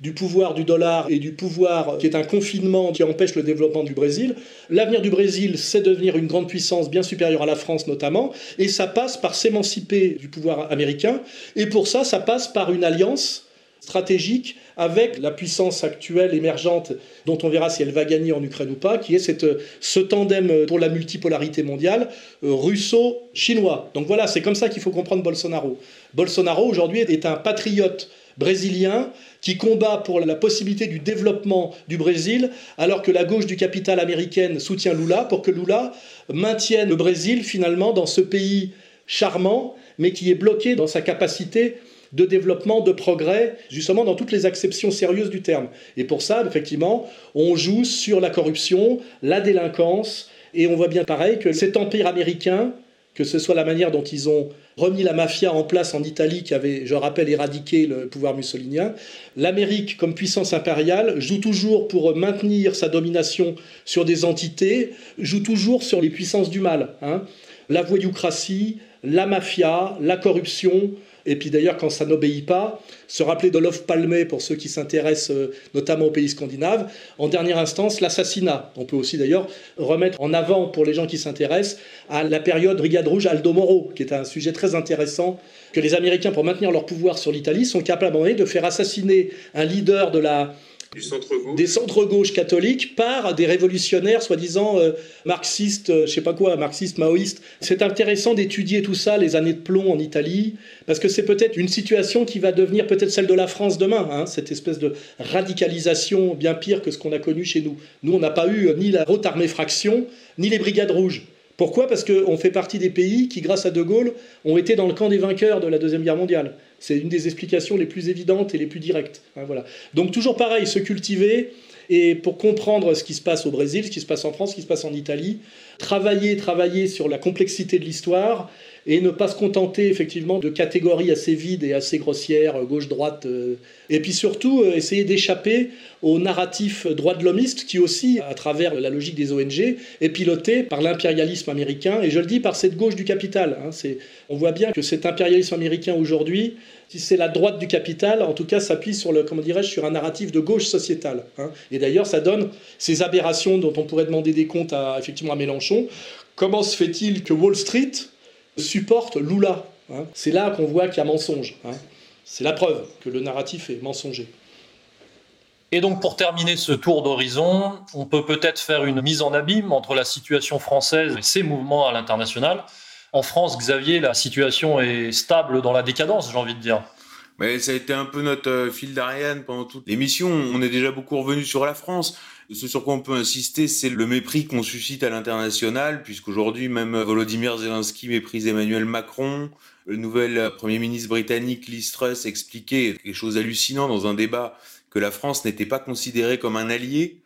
Speaker 4: du pouvoir du dollar et du pouvoir qui est un confinement qui empêche le développement du Brésil. L'avenir du Brésil, c'est devenir une grande puissance bien supérieure à la France notamment, et ça passe par s'émanciper du pouvoir américain, et pour ça, ça passe par une alliance stratégique avec la puissance actuelle émergente dont on verra si elle va gagner en Ukraine ou pas, qui est cette, ce tandem pour la multipolarité mondiale euh, russo-chinois. Donc voilà, c'est comme ça qu'il faut comprendre Bolsonaro. Bolsonaro aujourd'hui est un patriote brésilien qui combat pour la possibilité du développement du Brésil, alors que la gauche du capital américaine soutient Lula pour que Lula maintienne le Brésil finalement dans ce pays charmant, mais qui est bloqué dans sa capacité de développement, de progrès, justement dans toutes les acceptions sérieuses du terme. Et pour ça, effectivement, on joue sur la corruption, la délinquance, et on voit bien pareil que cet empire américain, que ce soit la manière dont ils ont remis la mafia en place en Italie, qui avait, je rappelle, éradiqué le pouvoir mussolinien. L'Amérique, comme puissance impériale, joue toujours pour maintenir sa domination sur des entités, joue toujours sur les puissances du mal. Hein. La voyoucratie, la mafia, la corruption, et puis d'ailleurs, quand ça n'obéit pas, se rappeler d'Olof Palme pour ceux qui s'intéressent euh, notamment aux pays scandinaves. En dernière instance, l'assassinat. On peut aussi d'ailleurs remettre en avant pour les gens qui s'intéressent à la période Brigade Rouge Aldo Moro, qui est un sujet très intéressant que les Américains, pour maintenir leur pouvoir sur l'Italie, sont capables de faire assassiner un leader de la des centres-gauches catholiques par des révolutionnaires soi-disant euh, marxistes, euh, je sais pas quoi, marxistes, maoïstes. C'est intéressant d'étudier tout ça, les années de plomb en Italie, parce que c'est peut-être une situation qui va devenir peut-être celle de la France demain, hein, cette espèce de radicalisation bien pire que ce qu'on a connu chez nous. Nous, on n'a pas eu ni la haute armée fraction, ni les brigades rouges. Pourquoi? Parce qu'on fait partie des pays qui, grâce à De Gaulle, ont été dans le camp des vainqueurs de la Deuxième Guerre mondiale. C'est une des explications les plus évidentes et les plus directes. Hein, voilà. Donc toujours pareil, se cultiver, et pour comprendre ce qui se passe au Brésil, ce qui se passe en France, ce qui se passe en Italie, travailler, travailler sur la complexité de l'histoire et ne pas se contenter effectivement de catégories assez vides et assez grossières, gauche-droite, euh, et puis surtout euh, essayer d'échapper au narratif droit de l'homiste qui aussi, à travers la logique des ONG, est piloté par l'impérialisme américain, et je le dis par cette gauche du capital. Hein, on voit bien que cet impérialisme américain aujourd'hui, si c'est la droite du capital, en tout cas s'appuie sur sur un narratif de gauche sociétale. Hein. Et d'ailleurs, ça donne ces aberrations dont on pourrait demander des comptes à, effectivement à Mélenchon. Comment se fait-il que Wall Street supporte Lula hein C'est là qu'on voit qu'il y a mensonge. Hein. C'est la preuve que le narratif est mensonger.
Speaker 1: Et donc pour terminer ce tour d'horizon, on peut peut-être faire une mise en abîme entre la situation française et ses mouvements à l'international. En France, Xavier, la situation est stable dans la décadence, j'ai envie de dire.
Speaker 2: Mais ça a été un peu notre euh, fil d'Ariane pendant toute l'émission. On est déjà beaucoup revenu sur la France. Ce sur quoi on peut insister, c'est le mépris qu'on suscite à l'international, puisqu'aujourd'hui, même Volodymyr Zelensky méprise Emmanuel Macron. Le nouvel Premier ministre britannique, Liz Truss, expliquait quelque chose d'hallucinant dans un débat que la France n'était pas considérée comme un allié.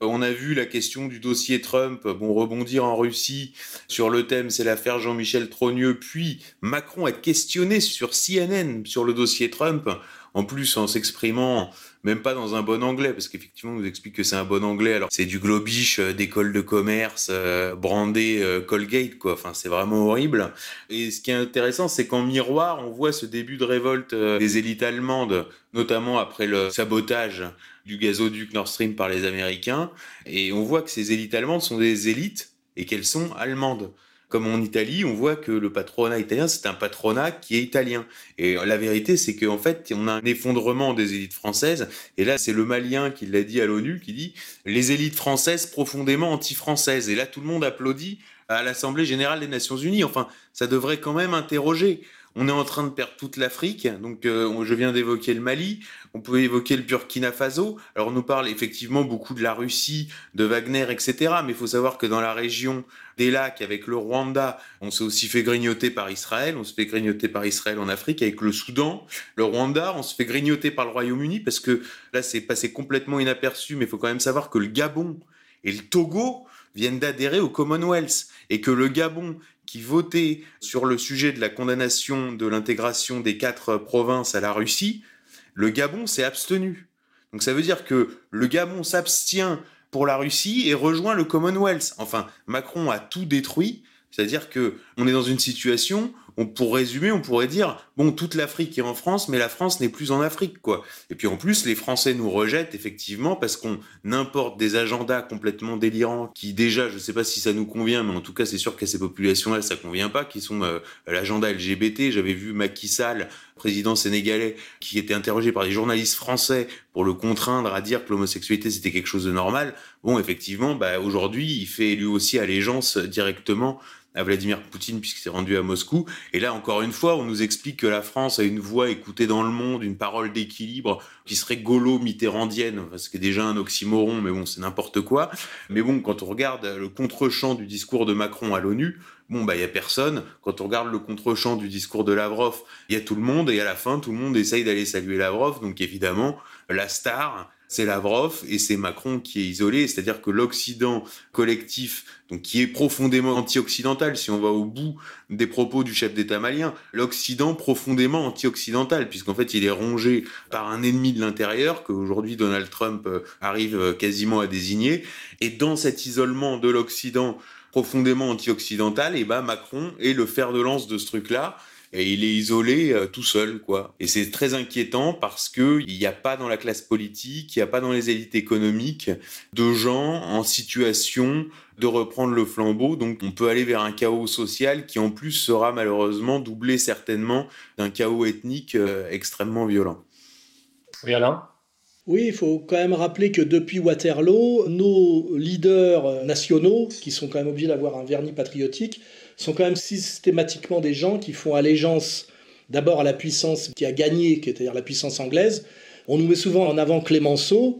Speaker 2: On a vu la question du dossier Trump, bon, rebondir en Russie sur le thème, c'est l'affaire Jean-Michel Trogneux, puis Macron est questionné sur CNN sur le dossier Trump, en plus en s'exprimant même pas dans un bon anglais, parce qu'effectivement, on nous explique que c'est un bon anglais. Alors, c'est du globish euh, d'école de commerce, euh, brandé euh, Colgate, quoi. Enfin, c'est vraiment horrible. Et ce qui est intéressant, c'est qu'en miroir, on voit ce début de révolte des élites allemandes, notamment après le sabotage du gazoduc Nord Stream par les Américains. Et on voit que ces élites allemandes sont des élites et qu'elles sont allemandes. Comme en Italie, on voit que le patronat italien, c'est un patronat qui est italien. Et la vérité, c'est qu'en fait, on a un effondrement des élites françaises. Et là, c'est le Malien qui l'a dit à l'ONU, qui dit les élites françaises profondément anti-françaises. Et là, tout le monde applaudit à l'Assemblée générale des Nations unies. Enfin, ça devrait quand même interroger. On est en train de perdre toute l'Afrique. Donc, euh, je viens d'évoquer le Mali. On peut évoquer le Burkina Faso. Alors, on nous parle effectivement beaucoup de la Russie, de Wagner, etc. Mais il faut savoir que dans la région des lacs, avec le Rwanda, on s'est aussi fait grignoter par Israël. On se fait grignoter par Israël en Afrique. Avec le Soudan, le Rwanda, on se fait grignoter par le Royaume-Uni parce que là, c'est passé complètement inaperçu. Mais il faut quand même savoir que le Gabon et le Togo viennent d'adhérer au Commonwealth et que le Gabon, qui votait sur le sujet de la condamnation de l'intégration des quatre provinces à la Russie, le Gabon s'est abstenu. Donc ça veut dire que le Gabon s'abstient pour la Russie et rejoint le Commonwealth. Enfin, Macron a tout détruit, c'est-à-dire que on est dans une situation on, pour résumer, on pourrait dire, bon, toute l'Afrique est en France, mais la France n'est plus en Afrique, quoi. Et puis en plus, les Français nous rejettent, effectivement, parce qu'on importe des agendas complètement délirants, qui déjà, je ne sais pas si ça nous convient, mais en tout cas, c'est sûr qu'à ces populations-là, ça convient pas, qui sont euh, l'agenda LGBT. J'avais vu Macky Sall, président sénégalais, qui était interrogé par des journalistes français pour le contraindre à dire que l'homosexualité, c'était quelque chose de normal. Bon, effectivement, bah, aujourd'hui, il fait lui aussi allégeance directement à Vladimir Poutine puisqu'il s'est rendu à Moscou. Et là, encore une fois, on nous explique que la France a une voix écoutée dans le monde, une parole d'équilibre qui serait gaulo-mitterrandienne, ce qui est déjà un oxymoron, mais bon, c'est n'importe quoi. Mais bon, quand on regarde le contre-champ du discours de Macron à l'ONU, bon, bah, il y a personne. Quand on regarde le contre-champ du discours de Lavrov, il y a tout le monde, et à la fin, tout le monde essaye d'aller saluer Lavrov. Donc évidemment, la star, c'est Lavrov et c'est Macron qui est isolé, c'est-à-dire que l'Occident collectif, donc qui est profondément anti-occidental, si on va au bout des propos du chef d'État malien, l'Occident profondément anti-occidental, puisqu'en fait il est rongé par un ennemi de l'intérieur qu'aujourd'hui Donald Trump euh, arrive euh, quasiment à désigner, et dans cet isolement de l'Occident profondément anti-occidental, et ben Macron est le fer de lance de ce truc-là et il est isolé euh, tout seul, quoi. Et c'est très inquiétant parce que il n'y a pas dans la classe politique, il n'y a pas dans les élites économiques de gens en situation de reprendre le flambeau. Donc on peut aller vers un chaos social qui en plus sera malheureusement doublé certainement d'un chaos ethnique euh, extrêmement violent.
Speaker 1: Oui, Alain?
Speaker 4: Oui, il faut quand même rappeler que depuis Waterloo, nos leaders nationaux, qui sont quand même obligés d'avoir un vernis patriotique, sont quand même systématiquement des gens qui font allégeance d'abord à la puissance qui a gagné, c'est-à-dire la puissance anglaise. On nous met souvent en avant Clémenceau.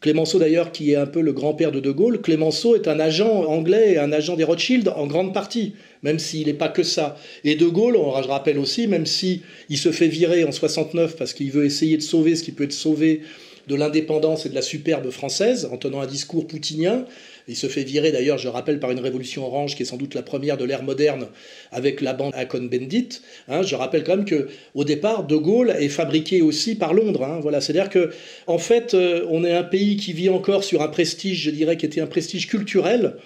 Speaker 4: Clémenceau d'ailleurs qui est un peu le grand-père de De Gaulle. Clémenceau est un agent anglais un agent des Rothschild en grande partie, même s'il n'est pas que ça. Et De Gaulle, on, je rappelle aussi, même si il se fait virer en 69 parce qu'il veut essayer de sauver ce qui peut être sauvé de l'indépendance et de la superbe française en tenant un discours poutinien, il se fait virer d'ailleurs, je rappelle, par une révolution orange qui est sans doute la première de l'ère moderne avec la bande Akon Bendit. Hein, je rappelle quand même que au départ, De Gaulle est fabriqué aussi par Londres. Hein, voilà, c'est-à-dire que en fait, euh, on est un pays qui vit encore sur un prestige, je dirais, qui était un prestige culturel,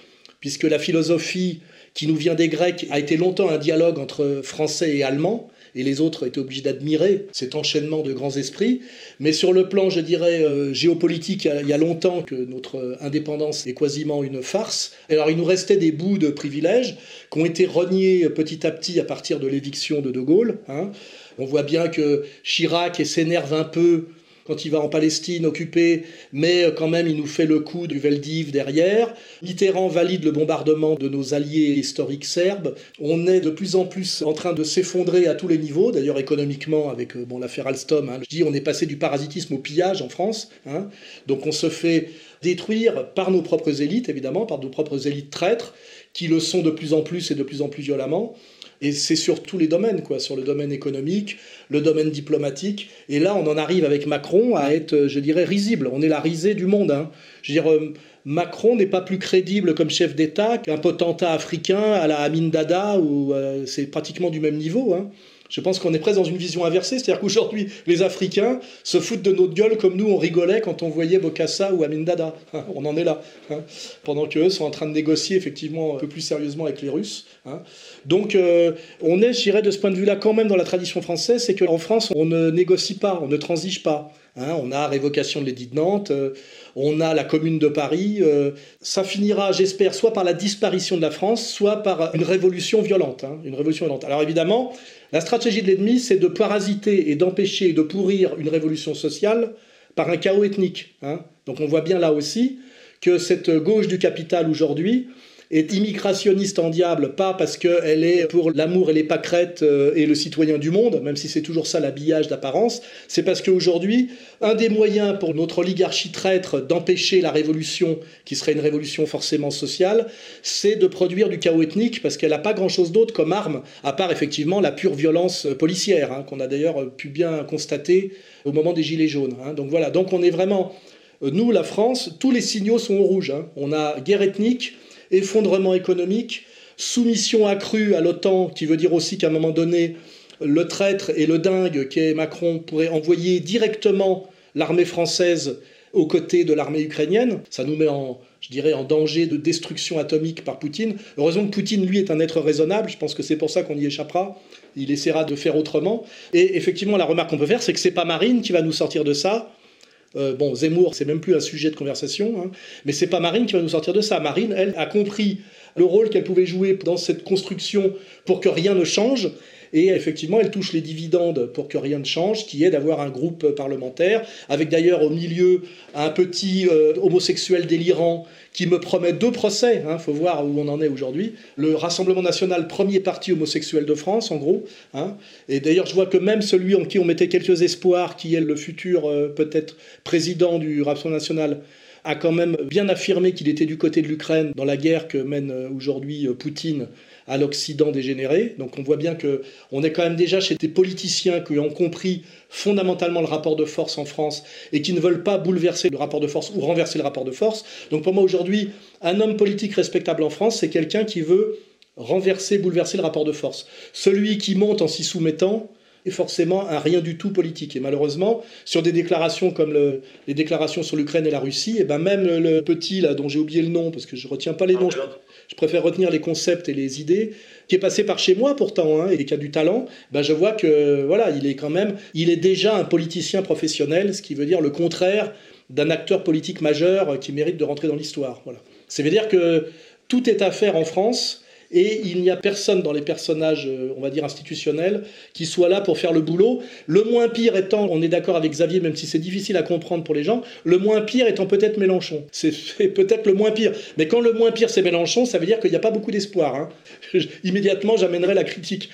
Speaker 4: puisque la philosophie qui nous vient des Grecs a été longtemps un dialogue entre Français et Allemands et les autres étaient obligés d'admirer cet enchaînement de grands esprits. Mais sur le plan, je dirais, euh, géopolitique, il y a longtemps que notre indépendance est quasiment une farce. Alors il nous restait des bouts de privilèges qui ont été reniés petit à petit à partir de l'éviction de De Gaulle. Hein. On voit bien que Chirac s'énerve un peu quand il va en Palestine occupée, mais quand même il nous fait le coup du Veldiv derrière. Mitterrand valide le bombardement de nos alliés historiques serbes. On est de plus en plus en train de s'effondrer à tous les niveaux, d'ailleurs économiquement avec euh, bon, l'affaire Alstom. Hein. Je dis on est passé du parasitisme au pillage en France. Hein. Donc on se fait détruire par nos propres élites, évidemment, par nos propres élites traîtres, qui le sont de plus en plus et de plus en plus violemment. Et c'est sur tous les domaines, quoi, sur le domaine économique, le domaine diplomatique. Et là, on en arrive avec Macron à être, je dirais, risible. On est la risée du monde. Hein. Je veux dire, euh, Macron n'est pas plus crédible comme chef d'État qu'un potentat africain à la Amin Dada, ou euh, c'est pratiquement du même niveau. Hein. Je pense qu'on est presque dans une vision inversée, c'est-à-dire qu'aujourd'hui, les Africains se foutent de notre gueule comme nous, on rigolait quand on voyait Bokassa ou Amin Dada. On en est là. Hein. Pendant qu'eux sont en train de négocier effectivement un peu plus sérieusement avec les Russes. Hein. Donc, euh, on est, je dirais, de ce point de vue-là, quand même dans la tradition française, c'est qu'en France, on ne négocie pas, on ne transige pas. On a révocation de l'édit de Nantes, euh, on a la commune de Paris. Euh, ça finira, j'espère, soit par la disparition de la France, soit par une révolution violente. une révolution violente. Alors évidemment, la stratégie de l'ennemi, c'est de parasiter et d'empêcher et de pourrir une révolution sociale par un chaos ethnique. Hein. Donc on voit bien là aussi que cette gauche du capital aujourd'hui est immigrationniste en diable, pas parce qu'elle est pour l'amour et les pâquerettes euh, et le citoyen du monde, même si c'est toujours ça l'habillage d'apparence, c'est parce qu'aujourd'hui, un des moyens pour notre oligarchie traître d'empêcher la révolution, qui serait une révolution forcément sociale, c'est de produire du chaos ethnique, parce qu'elle n'a pas grand-chose d'autre comme arme, à part effectivement la pure violence policière, hein, qu'on a d'ailleurs pu bien constater au moment des Gilets jaunes. Hein. Donc voilà, donc on est vraiment, euh, nous, la France, tous les signaux sont au rouge. Hein. On a guerre ethnique, effondrement économique, soumission accrue à l'OTAN, qui veut dire aussi qu'à un moment donné, le traître et le dingue qu'est Macron pourrait envoyer directement l'armée française aux côtés de l'armée ukrainienne. Ça nous met en, je dirais, en danger de destruction atomique par Poutine. Heureusement que Poutine, lui, est un être raisonnable. Je pense que c'est pour ça qu'on y échappera. Il essaiera de faire autrement. Et effectivement, la remarque qu'on peut faire, c'est que c'est pas Marine qui va nous sortir de ça. Euh, bon, Zemmour, c'est même plus un sujet de conversation, hein, mais c'est pas Marine qui va nous sortir de ça. Marine, elle, a compris le rôle qu'elle pouvait jouer dans cette construction pour que rien ne change. Et effectivement, elle touche les dividendes pour que rien ne change, qui est d'avoir un groupe parlementaire, avec d'ailleurs au milieu un petit euh, homosexuel délirant qui me promet deux procès. Il hein, faut voir où on en est aujourd'hui. Le Rassemblement national, premier parti homosexuel de France, en gros. Hein. et d'ailleurs, je vois que même celui en qui on mettait quelques espoirs, qui est le futur euh, peut-être président du Rassemblement national, a quand même bien affirmé qu'il était du côté de l'Ukraine dans la guerre que mène euh, aujourd'hui Poutine à l'Occident dégénéré. Donc on voit bien que on est quand même déjà chez des politiciens qui ont compris fondamentalement le rapport de force en France et qui ne veulent pas bouleverser le rapport de force ou renverser le rapport de force. Donc pour moi aujourd'hui, un homme politique respectable en France, c'est quelqu'un qui veut renverser, bouleverser le rapport de force. Celui qui monte en s'y soumettant, est forcément un rien du tout politique. Et malheureusement, sur des déclarations comme les déclarations sur l'Ukraine et la Russie, et ben même le petit là dont j'ai oublié le nom parce que je retiens pas les noms, je préfère retenir les concepts et les idées, qui est passé par chez moi pourtant, hein, et qui a du talent, ben je vois que voilà, il est quand même, il est déjà un politicien professionnel, ce qui veut dire le contraire d'un acteur politique majeur qui mérite de rentrer dans l'histoire. Voilà. Ça veut dire que tout est à faire en France et il n'y a personne dans les personnages, euh, on va dire, institutionnels, qui soit là pour faire le boulot. Le moins pire étant, on est d'accord avec Xavier, même si c'est difficile à comprendre pour les gens, le moins pire étant peut-être Mélenchon. C'est peut-être le moins pire. Mais quand le moins pire c'est Mélenchon, ça veut dire qu'il n'y a pas beaucoup d'espoir. Hein. Immédiatement, j'amènerai la critique.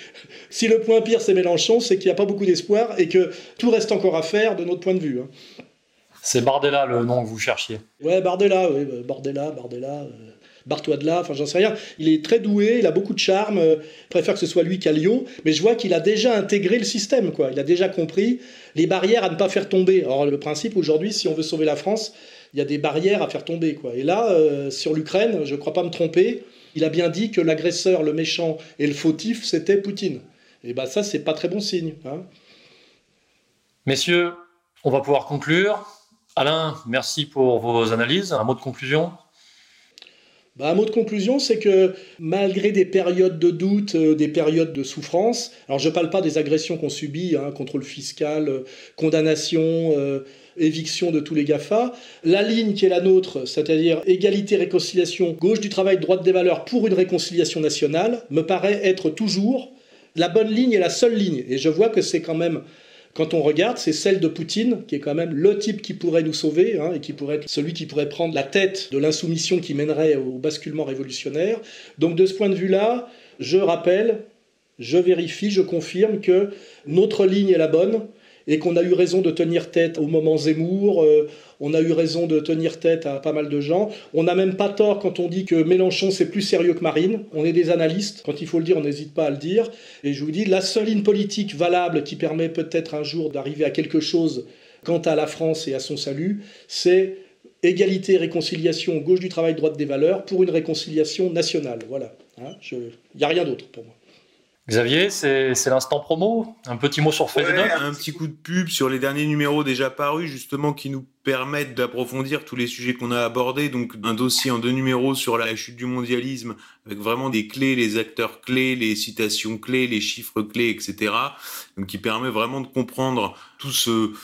Speaker 4: Si le point pire c'est Mélenchon, c'est qu'il n'y a pas beaucoup d'espoir et que tout reste encore à faire de notre point de vue. Hein.
Speaker 1: C'est Bardella le nom que vous cherchiez.
Speaker 4: Ouais, Bardella, oui, Bardella, Bardella. Euh, barre-toi de là, enfin j'en sais rien. Il est très doué, il a beaucoup de charme, euh, préfère que ce soit lui qu'à Lyon, mais je vois qu'il a déjà intégré le système, quoi. Il a déjà compris les barrières à ne pas faire tomber. Alors le principe aujourd'hui, si on veut sauver la France, il y a des barrières à faire tomber, quoi. Et là, euh, sur l'Ukraine, je ne crois pas me tromper, il a bien dit que l'agresseur, le méchant et le fautif, c'était Poutine. Et bien ça, c'est pas très bon signe. Hein.
Speaker 1: Messieurs, on va pouvoir conclure. Alain, merci pour vos analyses. Un mot de conclusion?
Speaker 4: Bah, un mot de conclusion, c'est que malgré des périodes de doute, euh, des périodes de souffrance, alors je ne parle pas des agressions qu'on subit, hein, contrôle fiscal, euh, condamnation, euh, éviction de tous les GAFA, la ligne qui est la nôtre, c'est-à-dire égalité, réconciliation, gauche du travail, droite des valeurs pour une réconciliation nationale, me paraît être toujours la bonne ligne et la seule ligne. Et je vois que c'est quand même quand on regarde, c'est celle de Poutine, qui est quand même le type qui pourrait nous sauver, hein, et qui pourrait être celui qui pourrait prendre la tête de l'insoumission qui mènerait au basculement révolutionnaire. Donc de ce point de vue-là, je rappelle, je vérifie, je confirme que notre ligne est la bonne, et qu'on a eu raison de tenir tête au moment Zemmour, euh, on a eu raison de tenir tête à pas mal de gens. On n'a même pas tort quand on dit que Mélenchon c'est plus sérieux que Marine. On est des analystes, quand il faut le dire, on n'hésite pas à le dire. Et je vous dis, la seule ligne politique valable qui permet peut-être un jour d'arriver à quelque chose quant à la France et à son salut, c'est égalité, réconciliation, gauche du travail, droite des valeurs, pour une réconciliation nationale. Voilà. Il n'y a rien d'autre pour moi.
Speaker 1: Xavier, c'est l'instant promo? Un petit mot sur Facebook.
Speaker 2: Un petit coup de pub sur les derniers numéros déjà parus, justement, qui nous permettent d'approfondir tous les sujets qu'on a abordés. Donc, un dossier en deux numéros sur la chute du mondialisme, avec vraiment des clés, les acteurs clés, les citations clés, les chiffres clés, etc. Donc, qui permet vraiment de comprendre tout ce,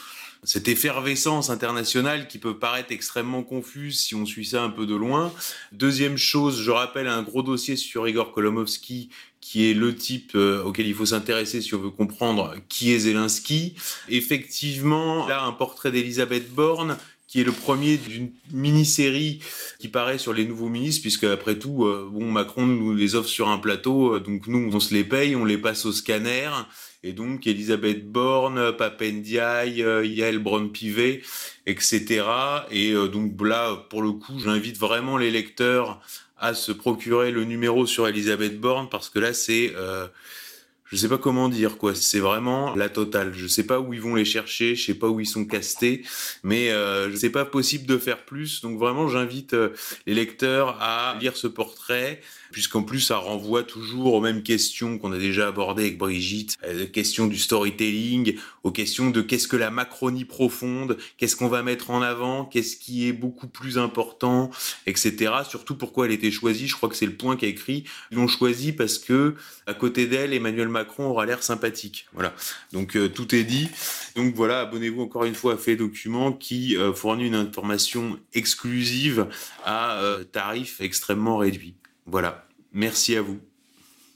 Speaker 2: cette effervescence internationale qui peut paraître extrêmement confuse si on suit ça un peu de loin. Deuxième chose, je rappelle un gros dossier sur Igor Kolomovski qui est le type euh, auquel il faut s'intéresser si on veut comprendre qui est Zelensky. Effectivement, là, un portrait d'Elisabeth Borne qui est le premier d'une mini-série qui paraît sur les nouveaux ministres, puisque après tout, euh, bon, Macron nous les offre sur un plateau, euh, donc nous, on se les paye, on les passe au scanner, et donc Elisabeth Borne, Papendiaï, Yael Braun-Pivet, etc. Et donc là, pour le coup, j'invite vraiment les lecteurs à se procurer le numéro sur Elisabeth Borne parce que là c'est euh, je sais pas comment dire quoi, c'est vraiment la totale. Je sais pas où ils vont les chercher, je sais pas où ils sont castés, mais euh, c'est pas possible de faire plus. Donc vraiment, j'invite euh, les lecteurs à lire ce portrait, puisqu'en plus ça renvoie toujours aux mêmes questions qu'on a déjà abordées avec Brigitte, euh, questions du storytelling, aux questions de qu'est-ce que la Macronie profonde, qu'est-ce qu'on va mettre en avant, qu'est-ce qui est beaucoup plus important, etc. Surtout pourquoi elle été choisie. Je crois que c'est le point qu'a écrit. Ils l'ont choisie parce que à côté d'elle, Emmanuel Macron Macron aura l'air sympathique. Voilà. Donc euh, tout est dit. Donc voilà, abonnez-vous encore une fois à Fait Document qui euh, fournit une information exclusive à euh, tarif extrêmement réduit. Voilà. Merci à vous.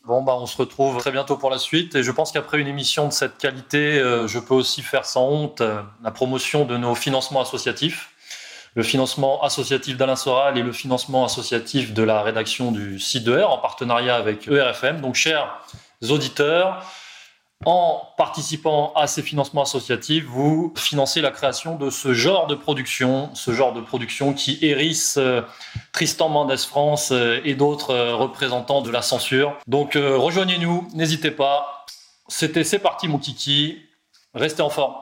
Speaker 1: Bon, bah, on se retrouve très bientôt pour la suite. Et je pense qu'après une émission de cette qualité, je peux aussi faire sans honte la promotion de nos financements associatifs. Le financement associatif d'Alain Soral et le financement associatif de la rédaction du site de en partenariat avec ERFM. Donc, chers auditeurs. En participant à ces financements associatifs, vous financez la création de ce genre de production, ce genre de production qui hérisse euh, Tristan Mendes France euh, et d'autres euh, représentants de la censure. Donc rejoignez-nous, n'hésitez pas. C'était C'est parti mon kiki, restez en forme.